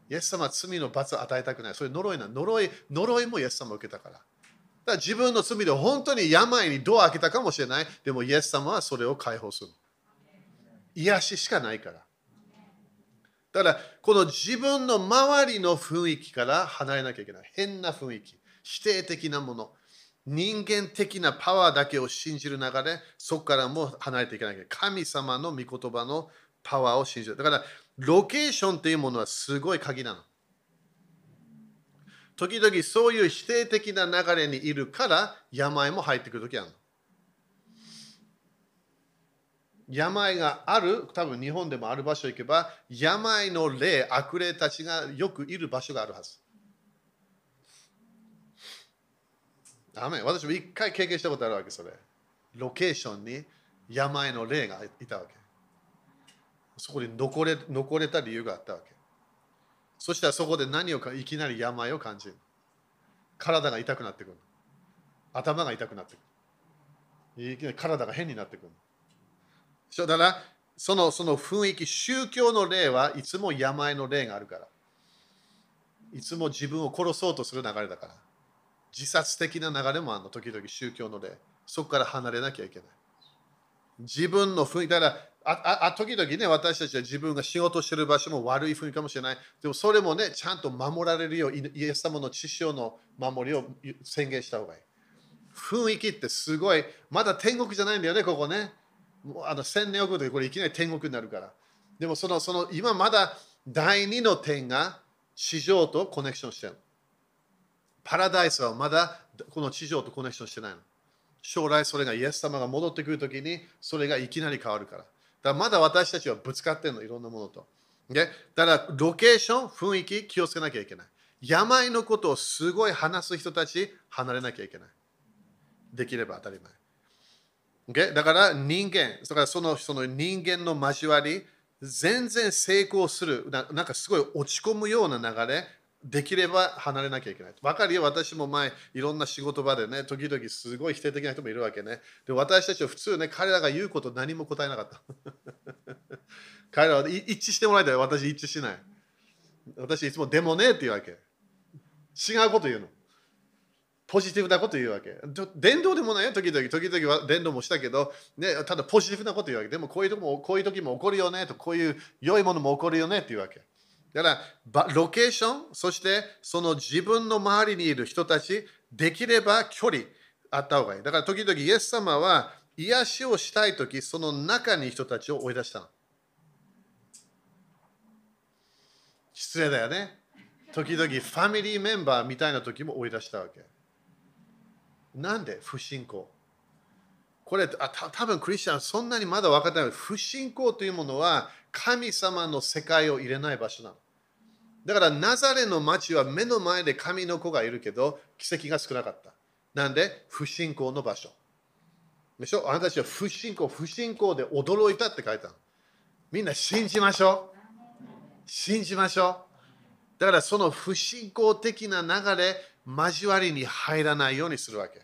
イエス様は罪の罰を与えたくない。それ呪いな呪い呪いもイエス様を受けたから。だから自分の罪で本当に病にドアを開けたかもしれない。でもイエス様はそれを解放する。癒ししかないから。だから、この自分の周りの雰囲気から離れなきゃいけない。変な雰囲気、否定的なもの、人間的なパワーだけを信じる流れ、そこからも離れていかないけない。神様の御言葉のパワーを信じる。だから、ロケーションっていうものはすごい鍵なの。時々そういう否定的な流れにいるから病も入ってくるときあるの。病がある、多分日本でもある場所行けば、病の霊、悪霊たちがよくいる場所があるはず。ダメ私も一回経験したことあるわけ、それ。ロケーションに病の霊がいたわけ。そこに残れ残れた理由があったわけ。そしたらそこで何をかいきなり病を感じる。体が痛くなってくる。頭が痛くなってくる。いきなり体が変になってくる。そうだからそのその雰囲気、宗教の例はいつも病の例があるから。いつも自分を殺そうとする流れだから。自殺的な流れもあるの、時々宗教の例。そこから離れなきゃいけない。自分の雰囲気、だからああ時々ね、私たちは自分が仕事してる場所も悪い雰囲気かもしれない。でもそれもね、ちゃんと守られるよう、イエス様の知識の守りを宣言した方がいい。雰囲気ってすごい、まだ天国じゃないんだよね、ここね。あの千年億でこれいきなり天国になるから。でもそのその今まだ第二の点が地上とコネクションしてる。パラダイスはまだこの地上とコネクションしてないの。将来それがイエス様が戻ってくるときにそれがいきなり変わるから。だまだ私たちはぶつかってるの、いろんなものと。でだからロケーション、雰囲気気をつけなきゃいけない。病のことをすごい話す人たち離れなきゃいけない。できれば当たり前。Okay? だから人間、だからそのその人間の交わり、全然成功するな、なんかすごい落ち込むような流れ、できれば離れなきゃいけない。わかるよ、私も前、いろんな仕事場でね、時々すごい否定的な人もいるわけね。で、私たちは普通ね、彼らが言うこと何も答えなかった。彼らは一致してもらいたい。私一致しない。私いつもでもねって言うわけ。違うこと言うの。ポジティブなこと言うわけ。伝道でもないよ、時々。時々は伝道もしたけど、ね、ただポジティブなこと言うわけ。でもこういう時もこういう時も起こるよねと、こういう良いものも起こるよねって言うわけ。だから、ロケーション、そしてその自分の周りにいる人たち、できれば距離あった方がいい。だから時々イエス様は癒しをしたい時、その中に人たちを追い出したの。失礼だよね。時々ファミリーメンバーみたいな時も追い出したわけ。なんで？不信仰これあた多分クリスチャンそんなにまだ分かってない。不信仰というものは神様の世界を入れない場所なの。だからナザレの町は目の前で神の子がいるけど奇跡が少なかった。なんで？不信仰の場所。でしょ？あなたたちは不信仰不信仰で驚いたって書いたの。みんな信じましょう。信じましょう。だからその不信仰的な流れ交わりに入らないようにするわけ。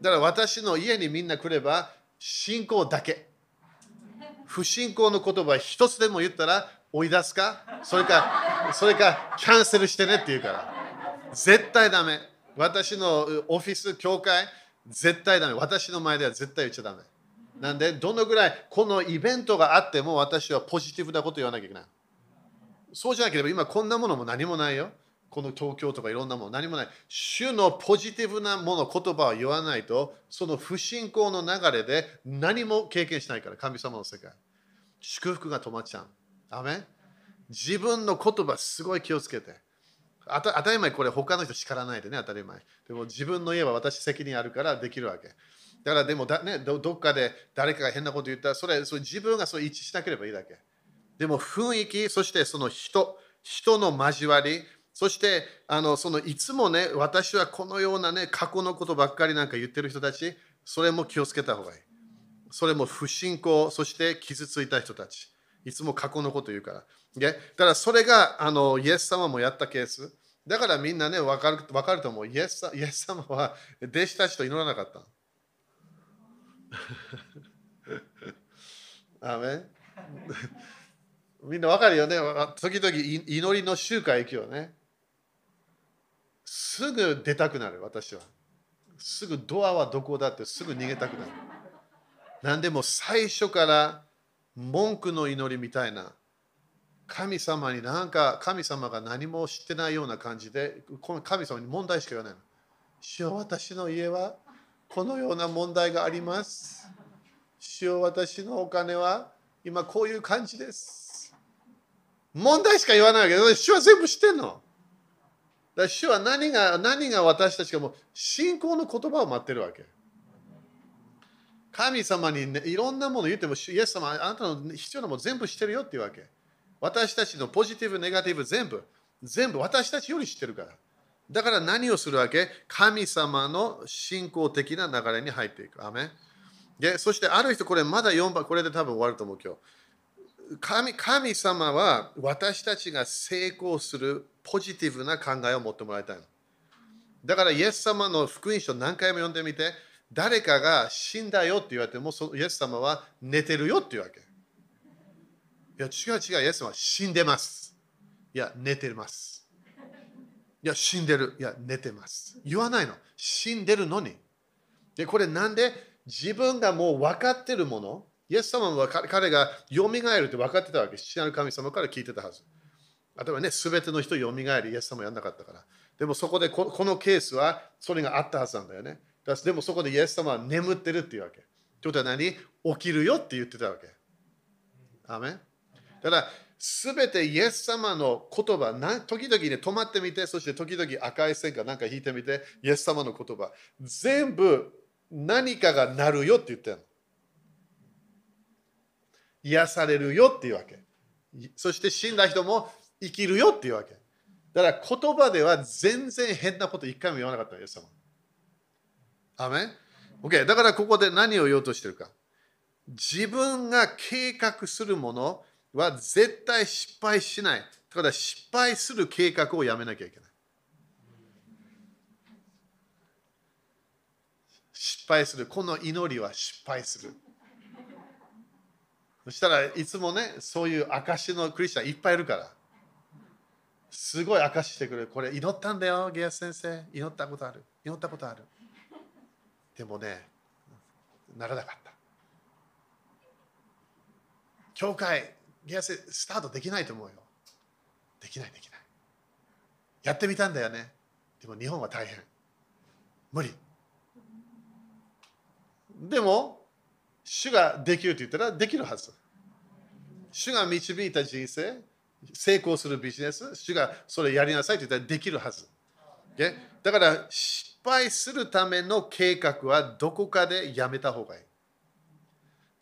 だから私の家にみんな来れば、信仰だけ。不信仰の言葉一つでも言ったら追い出すか？それか、それかキャンセルしてねって言うから。絶対ダメ。私のオフィス、教会、絶対ダメ。私の前では絶対言っちゃダメ。なんで、どのぐらいこのイベントがあっても私はポジティブなこと言わなきゃいけない。そうじゃなければ今こんなものも何もないよ。この東京とかいろんなもの何もない。主のポジティブなもの、言葉を言わないと、その不信仰の流れで何も経験しないから、神様の世界。祝福が止まっちゃう。アメ自分の言葉すごい気をつけて。当たり前これ他の人叱らないでね、当たり前。でも自分の家は私責任あるからできるわけ。だからでもだ、ね、どっかで誰かが変なこと言ったら、それそれ自分がそう一致しなければいいだけ。でも雰囲気、そしてその人、人の交わり、そしてあのそのいつもね、私はこのようなね、過去のことばっかりなんか言ってる人たち、それも気をつけた方がいい。それも不信仰、そして傷ついた人たち。いつも過去のこと言うから。だからそれがあのイエス様もやったケース。だからみんなね、分かる分かると思う。イエスイエス様は弟子たちと祈らなかった。アメ みんな分かるよね。時々祈りの集会行くよね。すぐ出たくなる、私は。すぐドアはどこだってすぐ逃げたくなる。何でも最初から文句の祈りみたいな神様になんか神様が何も知ってないような感じでこの神様に問題しか言わないの。主よ私の家はこのような問題があります。主よ私のお金は今こういう感じです。問題しか言わないけど、主は全部知ってんの。だ主は何が何が私たちがもう信仰の言葉を待ってるわけ。神様に、ね、いろんなもの言っても、イエス様、あなたの必要なもの全部知ってるよっていうわけ。私たちのポジティブ、ネガティブ、全部、全部私たちより知ってるから。だから何をするわけ？神様の信仰的な流れに入っていく。アメでそしてある人、これまだ4番、これで多分終わると思う今日。神神様は私たちが成功するポジティブな考えを持ってもらいたいの。だからイエス様の福音書何回も読んでみて、誰かが死んだよって言われても、そのイエス様は寝てるよって言うわけ。いや、違う違う、イエス様は死んでます。いや、寝てます。いや、死んでる。いや、寝てます。言わないの。死んでるのに。で、これなんで？自分がもう分かってるもの、イエス様は彼がよみがえるって分かってたわけ。父なる神様から聞いてたはず。例えばね、すべての人よみがえり、イエス様やんなかったから。でもそこでこのケースはそれがあったはずなんだよね。でもそこでイエス様は眠ってるっていうわけ。ということは何？起きるよって言ってたわけ。アメただ、すべてイエス様の言葉、時々に止まってみて、そして時々赤い線かなんか引いてみて、イエス様の言葉、全部何かがなるよって言ってるの。癒されるよっていうわけ。そして死んだ人も生きるよっていうわけ。だから言葉では全然変なこと一回も言わなかったイエス様。アメ ?OK。だからここで何を言おうとしてるか。自分が計画するものは絶対失敗しない。だから失敗する計画をやめなきゃいけない。失敗する。この祈りは失敗する。そしたらいつもね、そういう証のクリスチャンいっぱいいるから。すごい証してくれる。これ祈ったんだよ、ゲアス先生。祈ったことある。祈ったことある。でもね、ならなかった。教会、ギアススタートできないと思うよ。できない、できない。やってみたんだよね。でも日本は大変。無理。でも、主ができると言ったらできるはず。主が導いた人生、成功するビジネス、主がそれやりなさいと言ったらできるはず。だから失敗するための計画はどこかでやめた方がいい。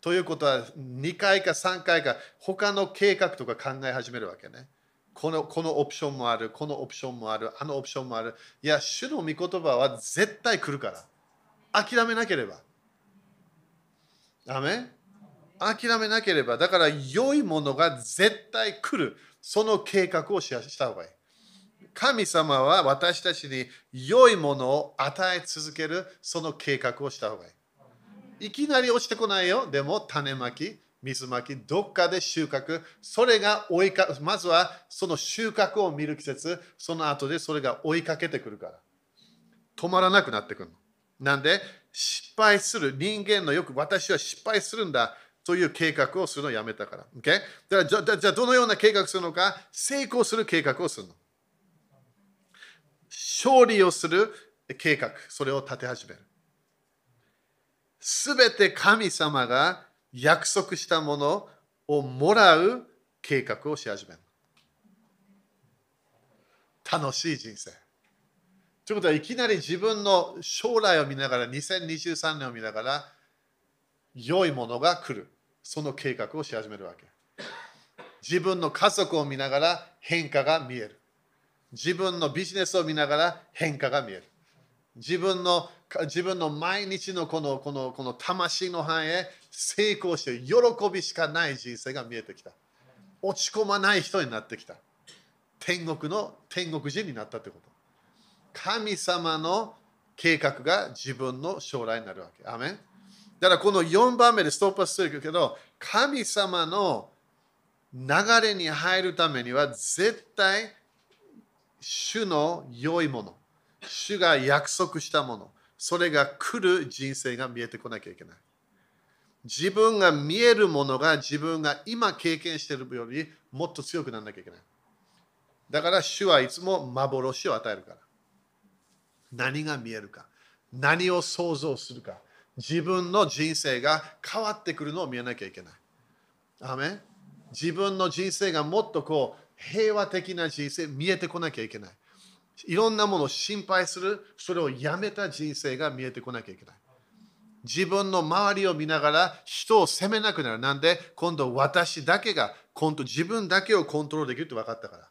ということは2回か3回か他の計画とか考え始めるわけね。このこのオプションもある、このオプションもある、あのオプションもある。いや、主の御言葉は絶対来るから。諦めなければ。ダメ諦めなければ。だから良いものが絶対来る。その計画をした方がいい。神様は私たちに良いものを与え続けるその計画をした方がいい。いきなり落ちてこないよ。でも種まき、水まき、どっかで収穫、それが追いかまずはその収穫を見る季節、その後でそれが追いかけてくるから。止まらなくなってくるの。なんで、失敗する人間のよく私は失敗するんだという計画をするのをやめたから。Okay? だからじゃあどのような計画するのか、成功する計画をするの。勝利をする計画、それを立て始める。すべて神様が約束したものをもらう計画をし始める。楽しい人生。ということはいきなり自分の将来を見ながら、2023年を見ながら、良いものが来る。その計画をし始めるわけ。自分の家族を見ながら変化が見える。自分のビジネスを見ながら変化が見える。自分の自分の毎日のこのこのこの魂の範囲へ成功して喜びしかない人生が見えてきた。落ち込まない人になってきた。天国の天国人になったってこと。神様の計画が自分の将来になるわけ。アメンだからこの4番目でストップしてるけど、神様の流れに入るためには絶対主の良いもの、主が約束したもの、それが来る人生が見えてこなきゃいけない。自分が見えるものが自分が今経験しているよりもっと強くならなきゃいけない。だから主はいつも幻を与えるから。何が見えるか。何を想像するか。自分の人生が変わってくるのを見えなきゃいけない。アメ自分の人生がもっとこう平和的な人生見えてこなきゃいけない。いろんなものを心配する、それをやめた人生が見えてこなきゃいけない。自分の周りを見ながら人を責めなくなる。なんで？今度私だけが、今度自分だけをコントロールできるって分かったから。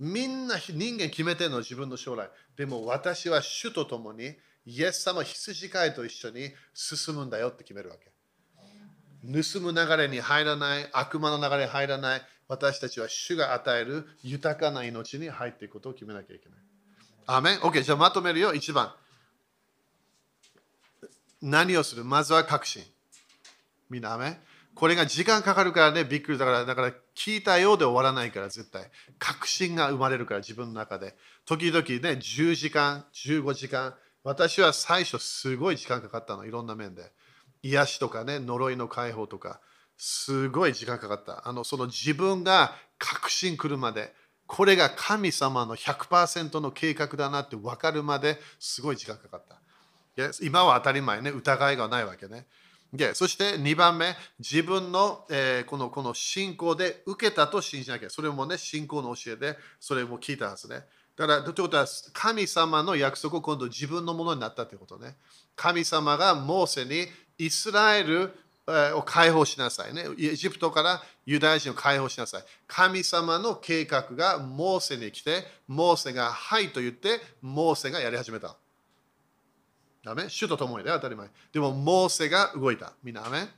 みんな人間決めてるの自分の将来。でも私は主と共にイエス様羊飼いと一緒に進むんだよって決めるわけ。盗む流れに入らない、悪魔の流れに入らない、私たちは主が与える豊かな命に入っていくことを決めなきゃいけない。アメン ?OK、じゃあまとめるよ、一番。何をする？まずは確信。みんな、アメンこれが時間かかるからね、びっくりだから、だから聞いたようで終わらないから絶対。確信が生まれるから自分の中で。時々ね、10時間、15時間。私は最初すごい時間かかったの、いろんな面で。癒しとかね、呪いの解放とか。すごい時間かかった。あのその自分が確信来るまで、これが神様の100%の計画だなって分かるまですごい時間かかった。今は当たり前ね、疑いがないわけね。でそして2番目、自分の,、えー、このこの信仰で受けたと信じなきゃ。それもね、信仰の教えで、それも聞いたはずね。だから、ということは、神様の約束を今度自分のものになったということね。神様がモーセにイスラエルを解放しなさいね。エジプトからユダヤ人を解放しなさい。神様の計画がモーセに来て、モーセがはいと言って、モーセがやり始めた。ダメ？主と共にね、当たり前。でも、モーセが動いた。みんな、アメ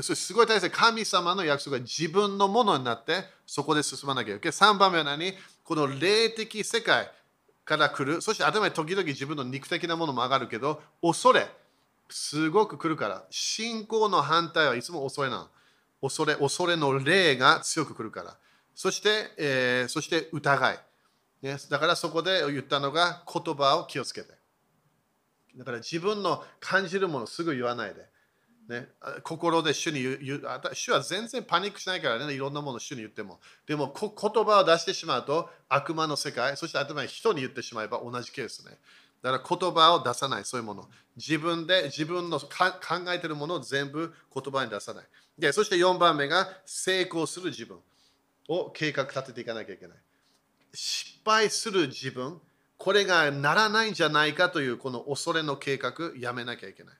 それすごい大切。神様の約束が自分のものになって、そこで進まなきゃいけない。3番目は何？この霊的世界から来る。そして、頭に時々自分の肉的なものも上がるけど、恐れ。すごく来るから。信仰の反対はいつも恐れなの。恐れ、恐れの霊が強く来るから。そして、えー、そして疑い、ね。だからそこで言ったのが言葉を気をつけて。だから自分の感じるものすぐ言わないで。ね、心で主に言う主は全然パニックしないからね、いろんなものを主に言っても。でも言葉を出してしまうと悪魔の世界、そして頭に人に言ってしまえば同じケースね。だから言葉を出さない、そういうもの。自分で自分の考えているものを全部言葉に出さない。でそして4番目が成功する自分を計画立てていかなきゃいけない。失敗する自分、これがならないんじゃないかというこの恐れの計画、やめなきゃいけない。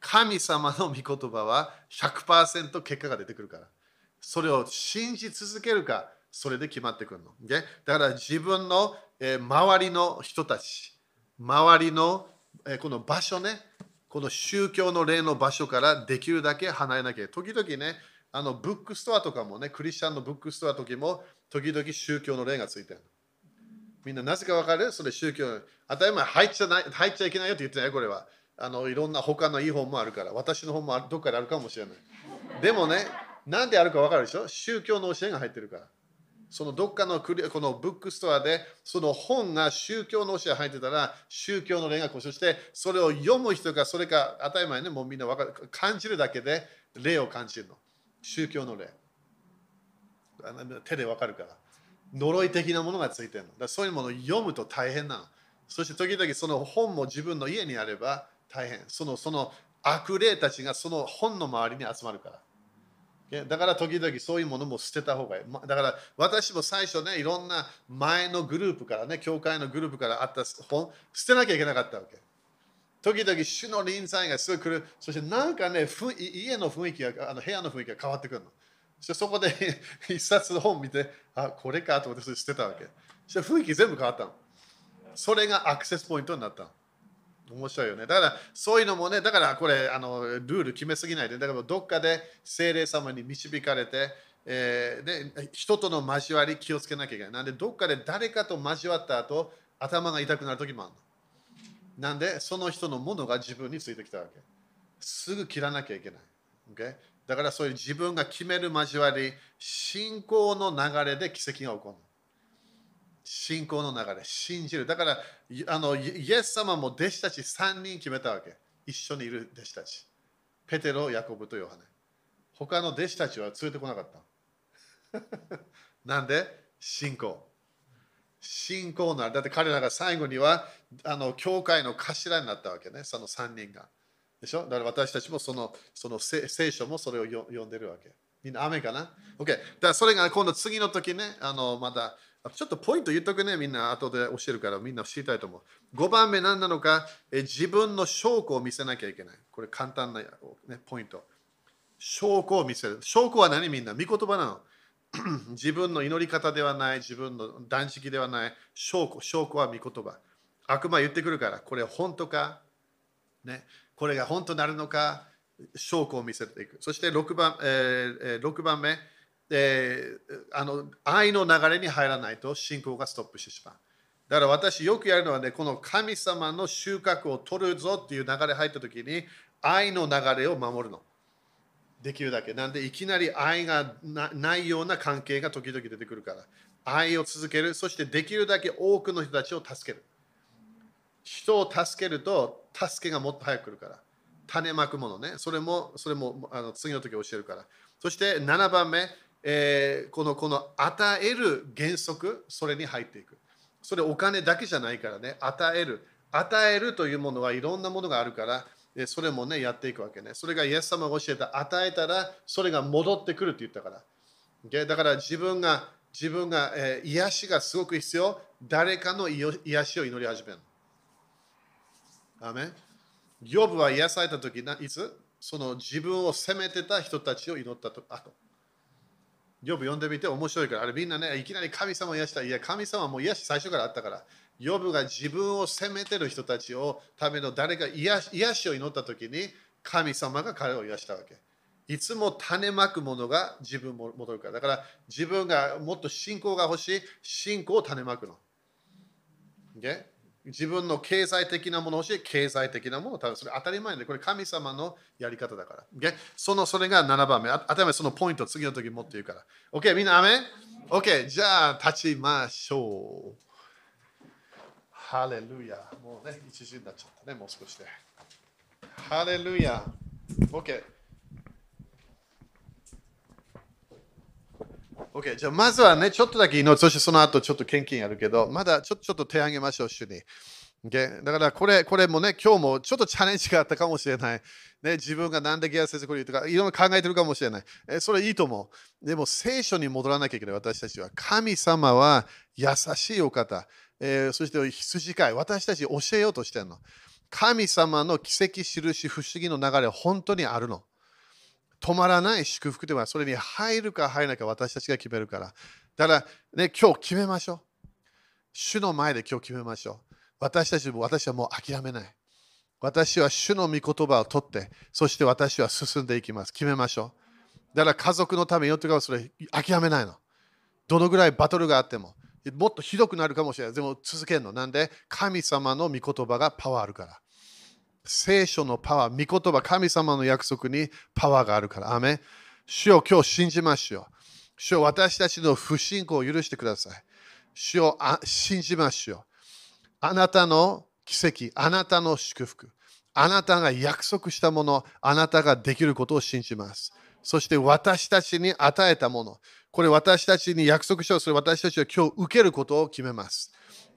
神様の御言葉は100%結果が出てくるから。それを信じ続けるか、それで決まってくるの。だから自分の周りの人たち、周りのこの場所ね、この宗教の例の場所からできるだけ離れなきゃ。時々ね、あのブックストアとかもね、クリスチャンのブックストア時も、時々宗教の例がついてる。みんななぜかわかる？それ宗教。当たり前入っちゃない入っちゃいけないよって言ってないこれは。あのいろんな他のいい本もあるから。私の本もどっかであるかもしれない。でもね、なんであるかわかるでしょ？宗教の教えが入ってるから。そのどっかのクリこのブックストアでその本が宗教の教え入ってたら宗教の霊学そしてそれを読む人がそれか当たり前ねもうみんな分かる感じるだけで霊を感じるの宗教の霊手で分かるから呪い的なものがついてるのだそういうものを読むと大変なのそして時々その本も自分の家にあれば大変そのその悪霊たちがその本の周りに集まるからだから時々そういうものも捨てた方がいい。だから私も最初ね、いろんな前のグループからね、教会のグループからあった本、捨てなきゃいけなかったわけ。時々主の臨在がすぐ来る。そしてなんかね、家の雰囲気が、あの部屋の雰囲気が変わってくるの。そしてそこで 一冊の本見て、あ、これかと思って捨てたわけ。そして雰囲気全部変わったの。それがアクセスポイントになったの。面白いよね。だからそういうのもね、だからこれあのルール決めすぎないで、だからどっかで精霊様に導かれて、えー、で人との交わり気をつけなきゃいけない。なんでどっかで誰かと交わった後、頭が痛くなる時もあるの。なんでその人のものが自分についてきたわけ。すぐ切らなきゃいけない。Okay? だからそういう自分が決める交わり、信仰の流れで奇跡が起こる。信仰の流れ、信じる。だからあの、イエス様も弟子たち3人決めたわけ。一緒にいる弟子たち。ペテロ、ヤコブとヨハネ。他の弟子たちは連れてこなかった。なんで？信仰。信仰なだって彼らが最後にはあの教会の頭になったわけね、その3人が。でしょ？だから私たちもそのその聖書もそれを読んでるわけ。みんな雨かな ?OK。だからそれが今度次の時ね、あのまたちょっとポイント言っとくね、みんな後で教えるからみんな知りたいと思う。5番目何なのか、え自分の証拠を見せなきゃいけない。これ簡単な、ね、ポイント。証拠を見せる。証拠は何みんな？見言葉なの。自分の祈り方ではない、自分の断食ではない、証拠、証拠は見言葉。悪魔言ってくるから、これ本当か、ね、これが本当なるのか、証拠を見せていく。そして6番,、えー、6番目、えー、あの愛の流れに入らないと信仰がストップしてしまう。だから私よくやるのはね、この神様の収穫を取るぞっていう流れ入った時に愛の流れを守るの。できるだけ。なんでいきなり愛がないような関係が時々出てくるから。愛を続ける。そしてできるだけ多くの人たちを助ける。人を助けると助けがもっと早く来るから。種まくものね。それも、それもあの次の時教えるから。そして7番目、えー、このこの与える原則、それに入っていく。それお金だけじゃないからね、与える。与えるというものはいろんなものがあるから、それもね、やっていくわけね。それがイエス様が教えた、与えたらそれが戻ってくるって言ったから。だから自分が、自分が、えー、癒しがすごく必要、誰かの癒しを祈り始める。アメンヨブは癒された時いつ？その自分を責めてた人たちを祈った後。ヨブ読んでみて面白いから、あれみんなね、いきなり神様を癒した。いや、神様はもう癒し最初からあったから、ヨブが自分を責めてる人たちをための誰か癒癒しを祈った時に、神様が彼を癒したわけ。いつも種まくものが自分も戻るから。だから自分がもっと信仰が欲しい、信仰を種まくの。Okay? 自分の経済的なものをし、経済的なものを多分それ当たり前で、これ神様のやり方だから。そのそれが7番目。当たり前そのポイント次の時持って言うから。OK、みんなアメ ?OK、じゃあ立ちましょう。ハレルヤ。もうね、一時になっちゃったね、もう少しで。ハレルヤ。OK。OK、じゃあまずはね、ちょっとだけ祈る。そしてその後ちょっと献金やるけど、まだちょちょっと手を挙げましょう、主に。Okay? だからこれこれもね、今日もちょっとチャレンジがあったかもしれない。ね、自分がなんでギア先生これ言うとか、いろいろ考えてるかもしれない。えそれいいと思う。でも聖書に戻らなきゃいけない、私たちは。神様は優しいお方。えー、そして羊飼い。私たち教えようとしてるの。神様の奇跡、印、不思議の流れ、本当にあるの。止まらない祝福ではそれに入るか入らないか私たちが決めるから。だからね、今日決めましょう。主の前で今日決めましょう。私たちも私はもう諦めない。私は主の御言葉を取って、そして私は進んでいきます。決めましょう。だから家族のためによってかそれ諦めないの。どのぐらいバトルがあっても、もっとひどくなるかもしれない。でも続けるの。なんで？神様の御言葉がパワーあるから。聖書のパワー、御言葉、神様の約束にパワーがあるから。アメ主を今日信じましょう。主を私たちの不信仰を許してください。主を信じましょう。あなたの奇跡、あなたの祝福、あなたが約束したもの、あなたができることを信じます。そして私たちに与えたもの、これ私たちに約束しよう。それ私たちは今日受けることを決めます。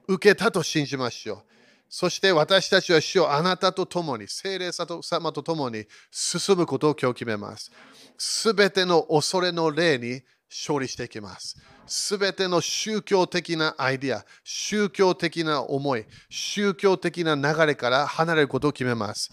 受けたと信じましょう。そして私たちは主をあなたと共に、精霊様と共に進むことを今日決めます。すべての恐れの霊に勝利していきます。すべての宗教的なアイディア、宗教的な思い、宗教的な流れから離れることを決めます。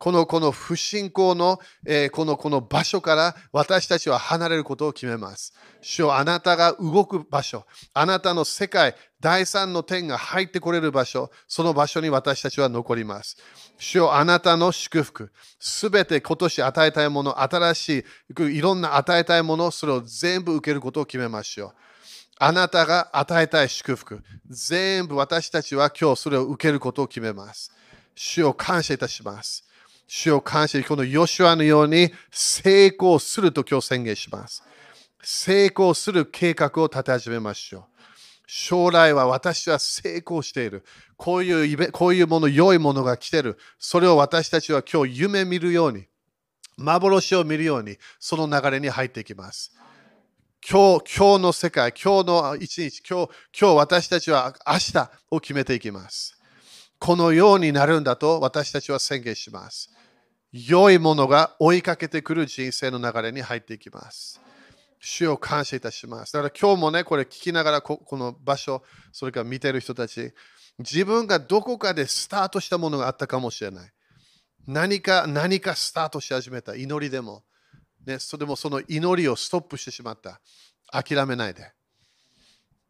このこの不信仰の、えー、このこの場所から私たちは離れることを決めます。主よあなたが動く場所、あなたの世界、第三の点が入ってこれる場所、その場所に私たちは残ります。主よあなたの祝福、すべて今年与えたいもの、新しい、いろんな与えたいもの、それを全部受けることを決めましょう。あなたが与えたい祝福、全部私たちは今日それを受けることを決めます。主を感謝いたします。主を感謝し、このヨシュアのように成功すると今日宣言します。成功する計画を立て始めましょう。将来は私は成功している。こういうイベこういうもの、良いものが来てる。それを私たちは今日夢見るように、幻を見るように、その流れに入っていきます。今日、今日の世界、今日の一日、今日、今日私たちは明日を決めていきます。このようになるんだと私たちは宣言します。良いものが追いかけてくる人生の流れに入っていきます。主を感謝いたします。だから今日もね、これ聞きながらここの場所、それから見てる人たち、自分がどこかでスタートしたものがあったかもしれない。何か、何かスタートし始めた。祈りでも。ね、それでもその祈りをストップしてしまった。諦めないで。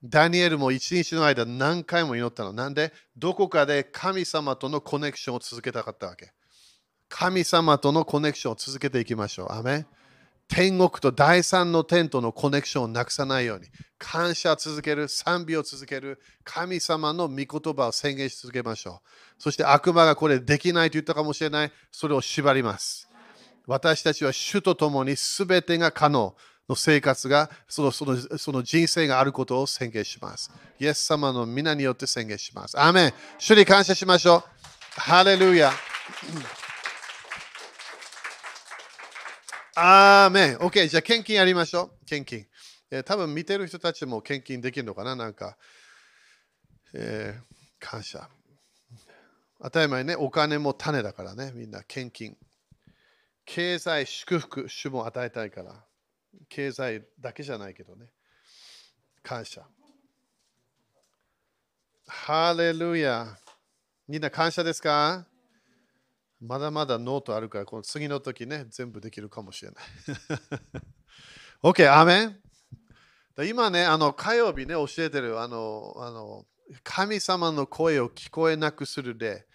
ダニエルも一日の間何回も祈ったの。なんで？どこかで神様とのコネクションを続けたかったわけ。神様とのコネクションを続けていきましょう。アメ天国と第三の天とのコネクションをなくさないように、感謝を続ける、賛美を続ける、神様の御言葉を宣言し続けましょう。そして悪魔がこれできないと言ったかもしれない、それを縛ります。私たちは主と共に全てが可能の生活がそのそのその人生があることを宣言します。イエス様の皆によって宣言します。アーメン主に感謝しましょう。ハレルヤ。アーメン。OK、じゃあ献金やりましょう。献金。えー、多分見てる人たちも献金できるのかな？なんか、えー、感謝。当たり前ね、お金も種だからね、みんな献金。経済祝福、主も与えたいから。経済だけじゃないけどね。感謝。ハレルヤ。みんな感謝ですか？まだまだノートあるから、この次の時ね、全部できるかもしれない。OK、アメン今ね、あの火曜日ね、教えてるあのあの神様の声を聞こえなくするで、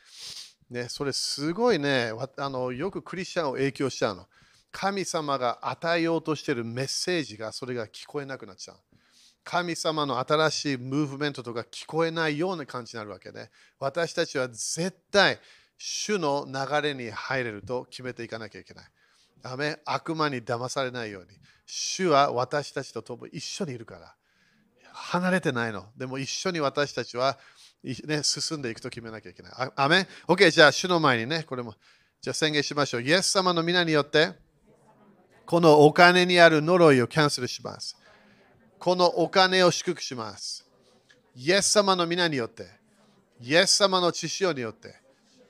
ね、それすごいねあの、よくクリスチャンを影響しちゃうの。神様が与えようとしているメッセージがそれが聞こえなくなっちゃう。神様の新しいムーブメントとか聞こえないような感じになるわけね。私たちは絶対主の流れに入れると決めていかなきゃいけない。ダメ悪魔に騙されないように。主は私たちと共に一緒にいるから。離れてないの。でも一緒に私たちは、ね、進んでいくと決めなきゃいけない。アメ ?OK、じゃあ主の前にね、これも。じゃあ宣言しましょう。イエス様の皆によって、このお金にある呪いをキャンセルします。このお金を祝福します。イエス様の皆によって、イエス様の知識によって、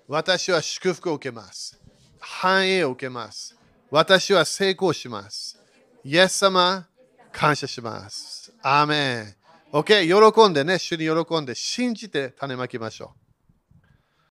私は祝福を受けます。繁栄を受けます。私は成功します。イエス様、感謝します。アーメン。OK、喜んでね、主に喜んで、信じて種まきましょう。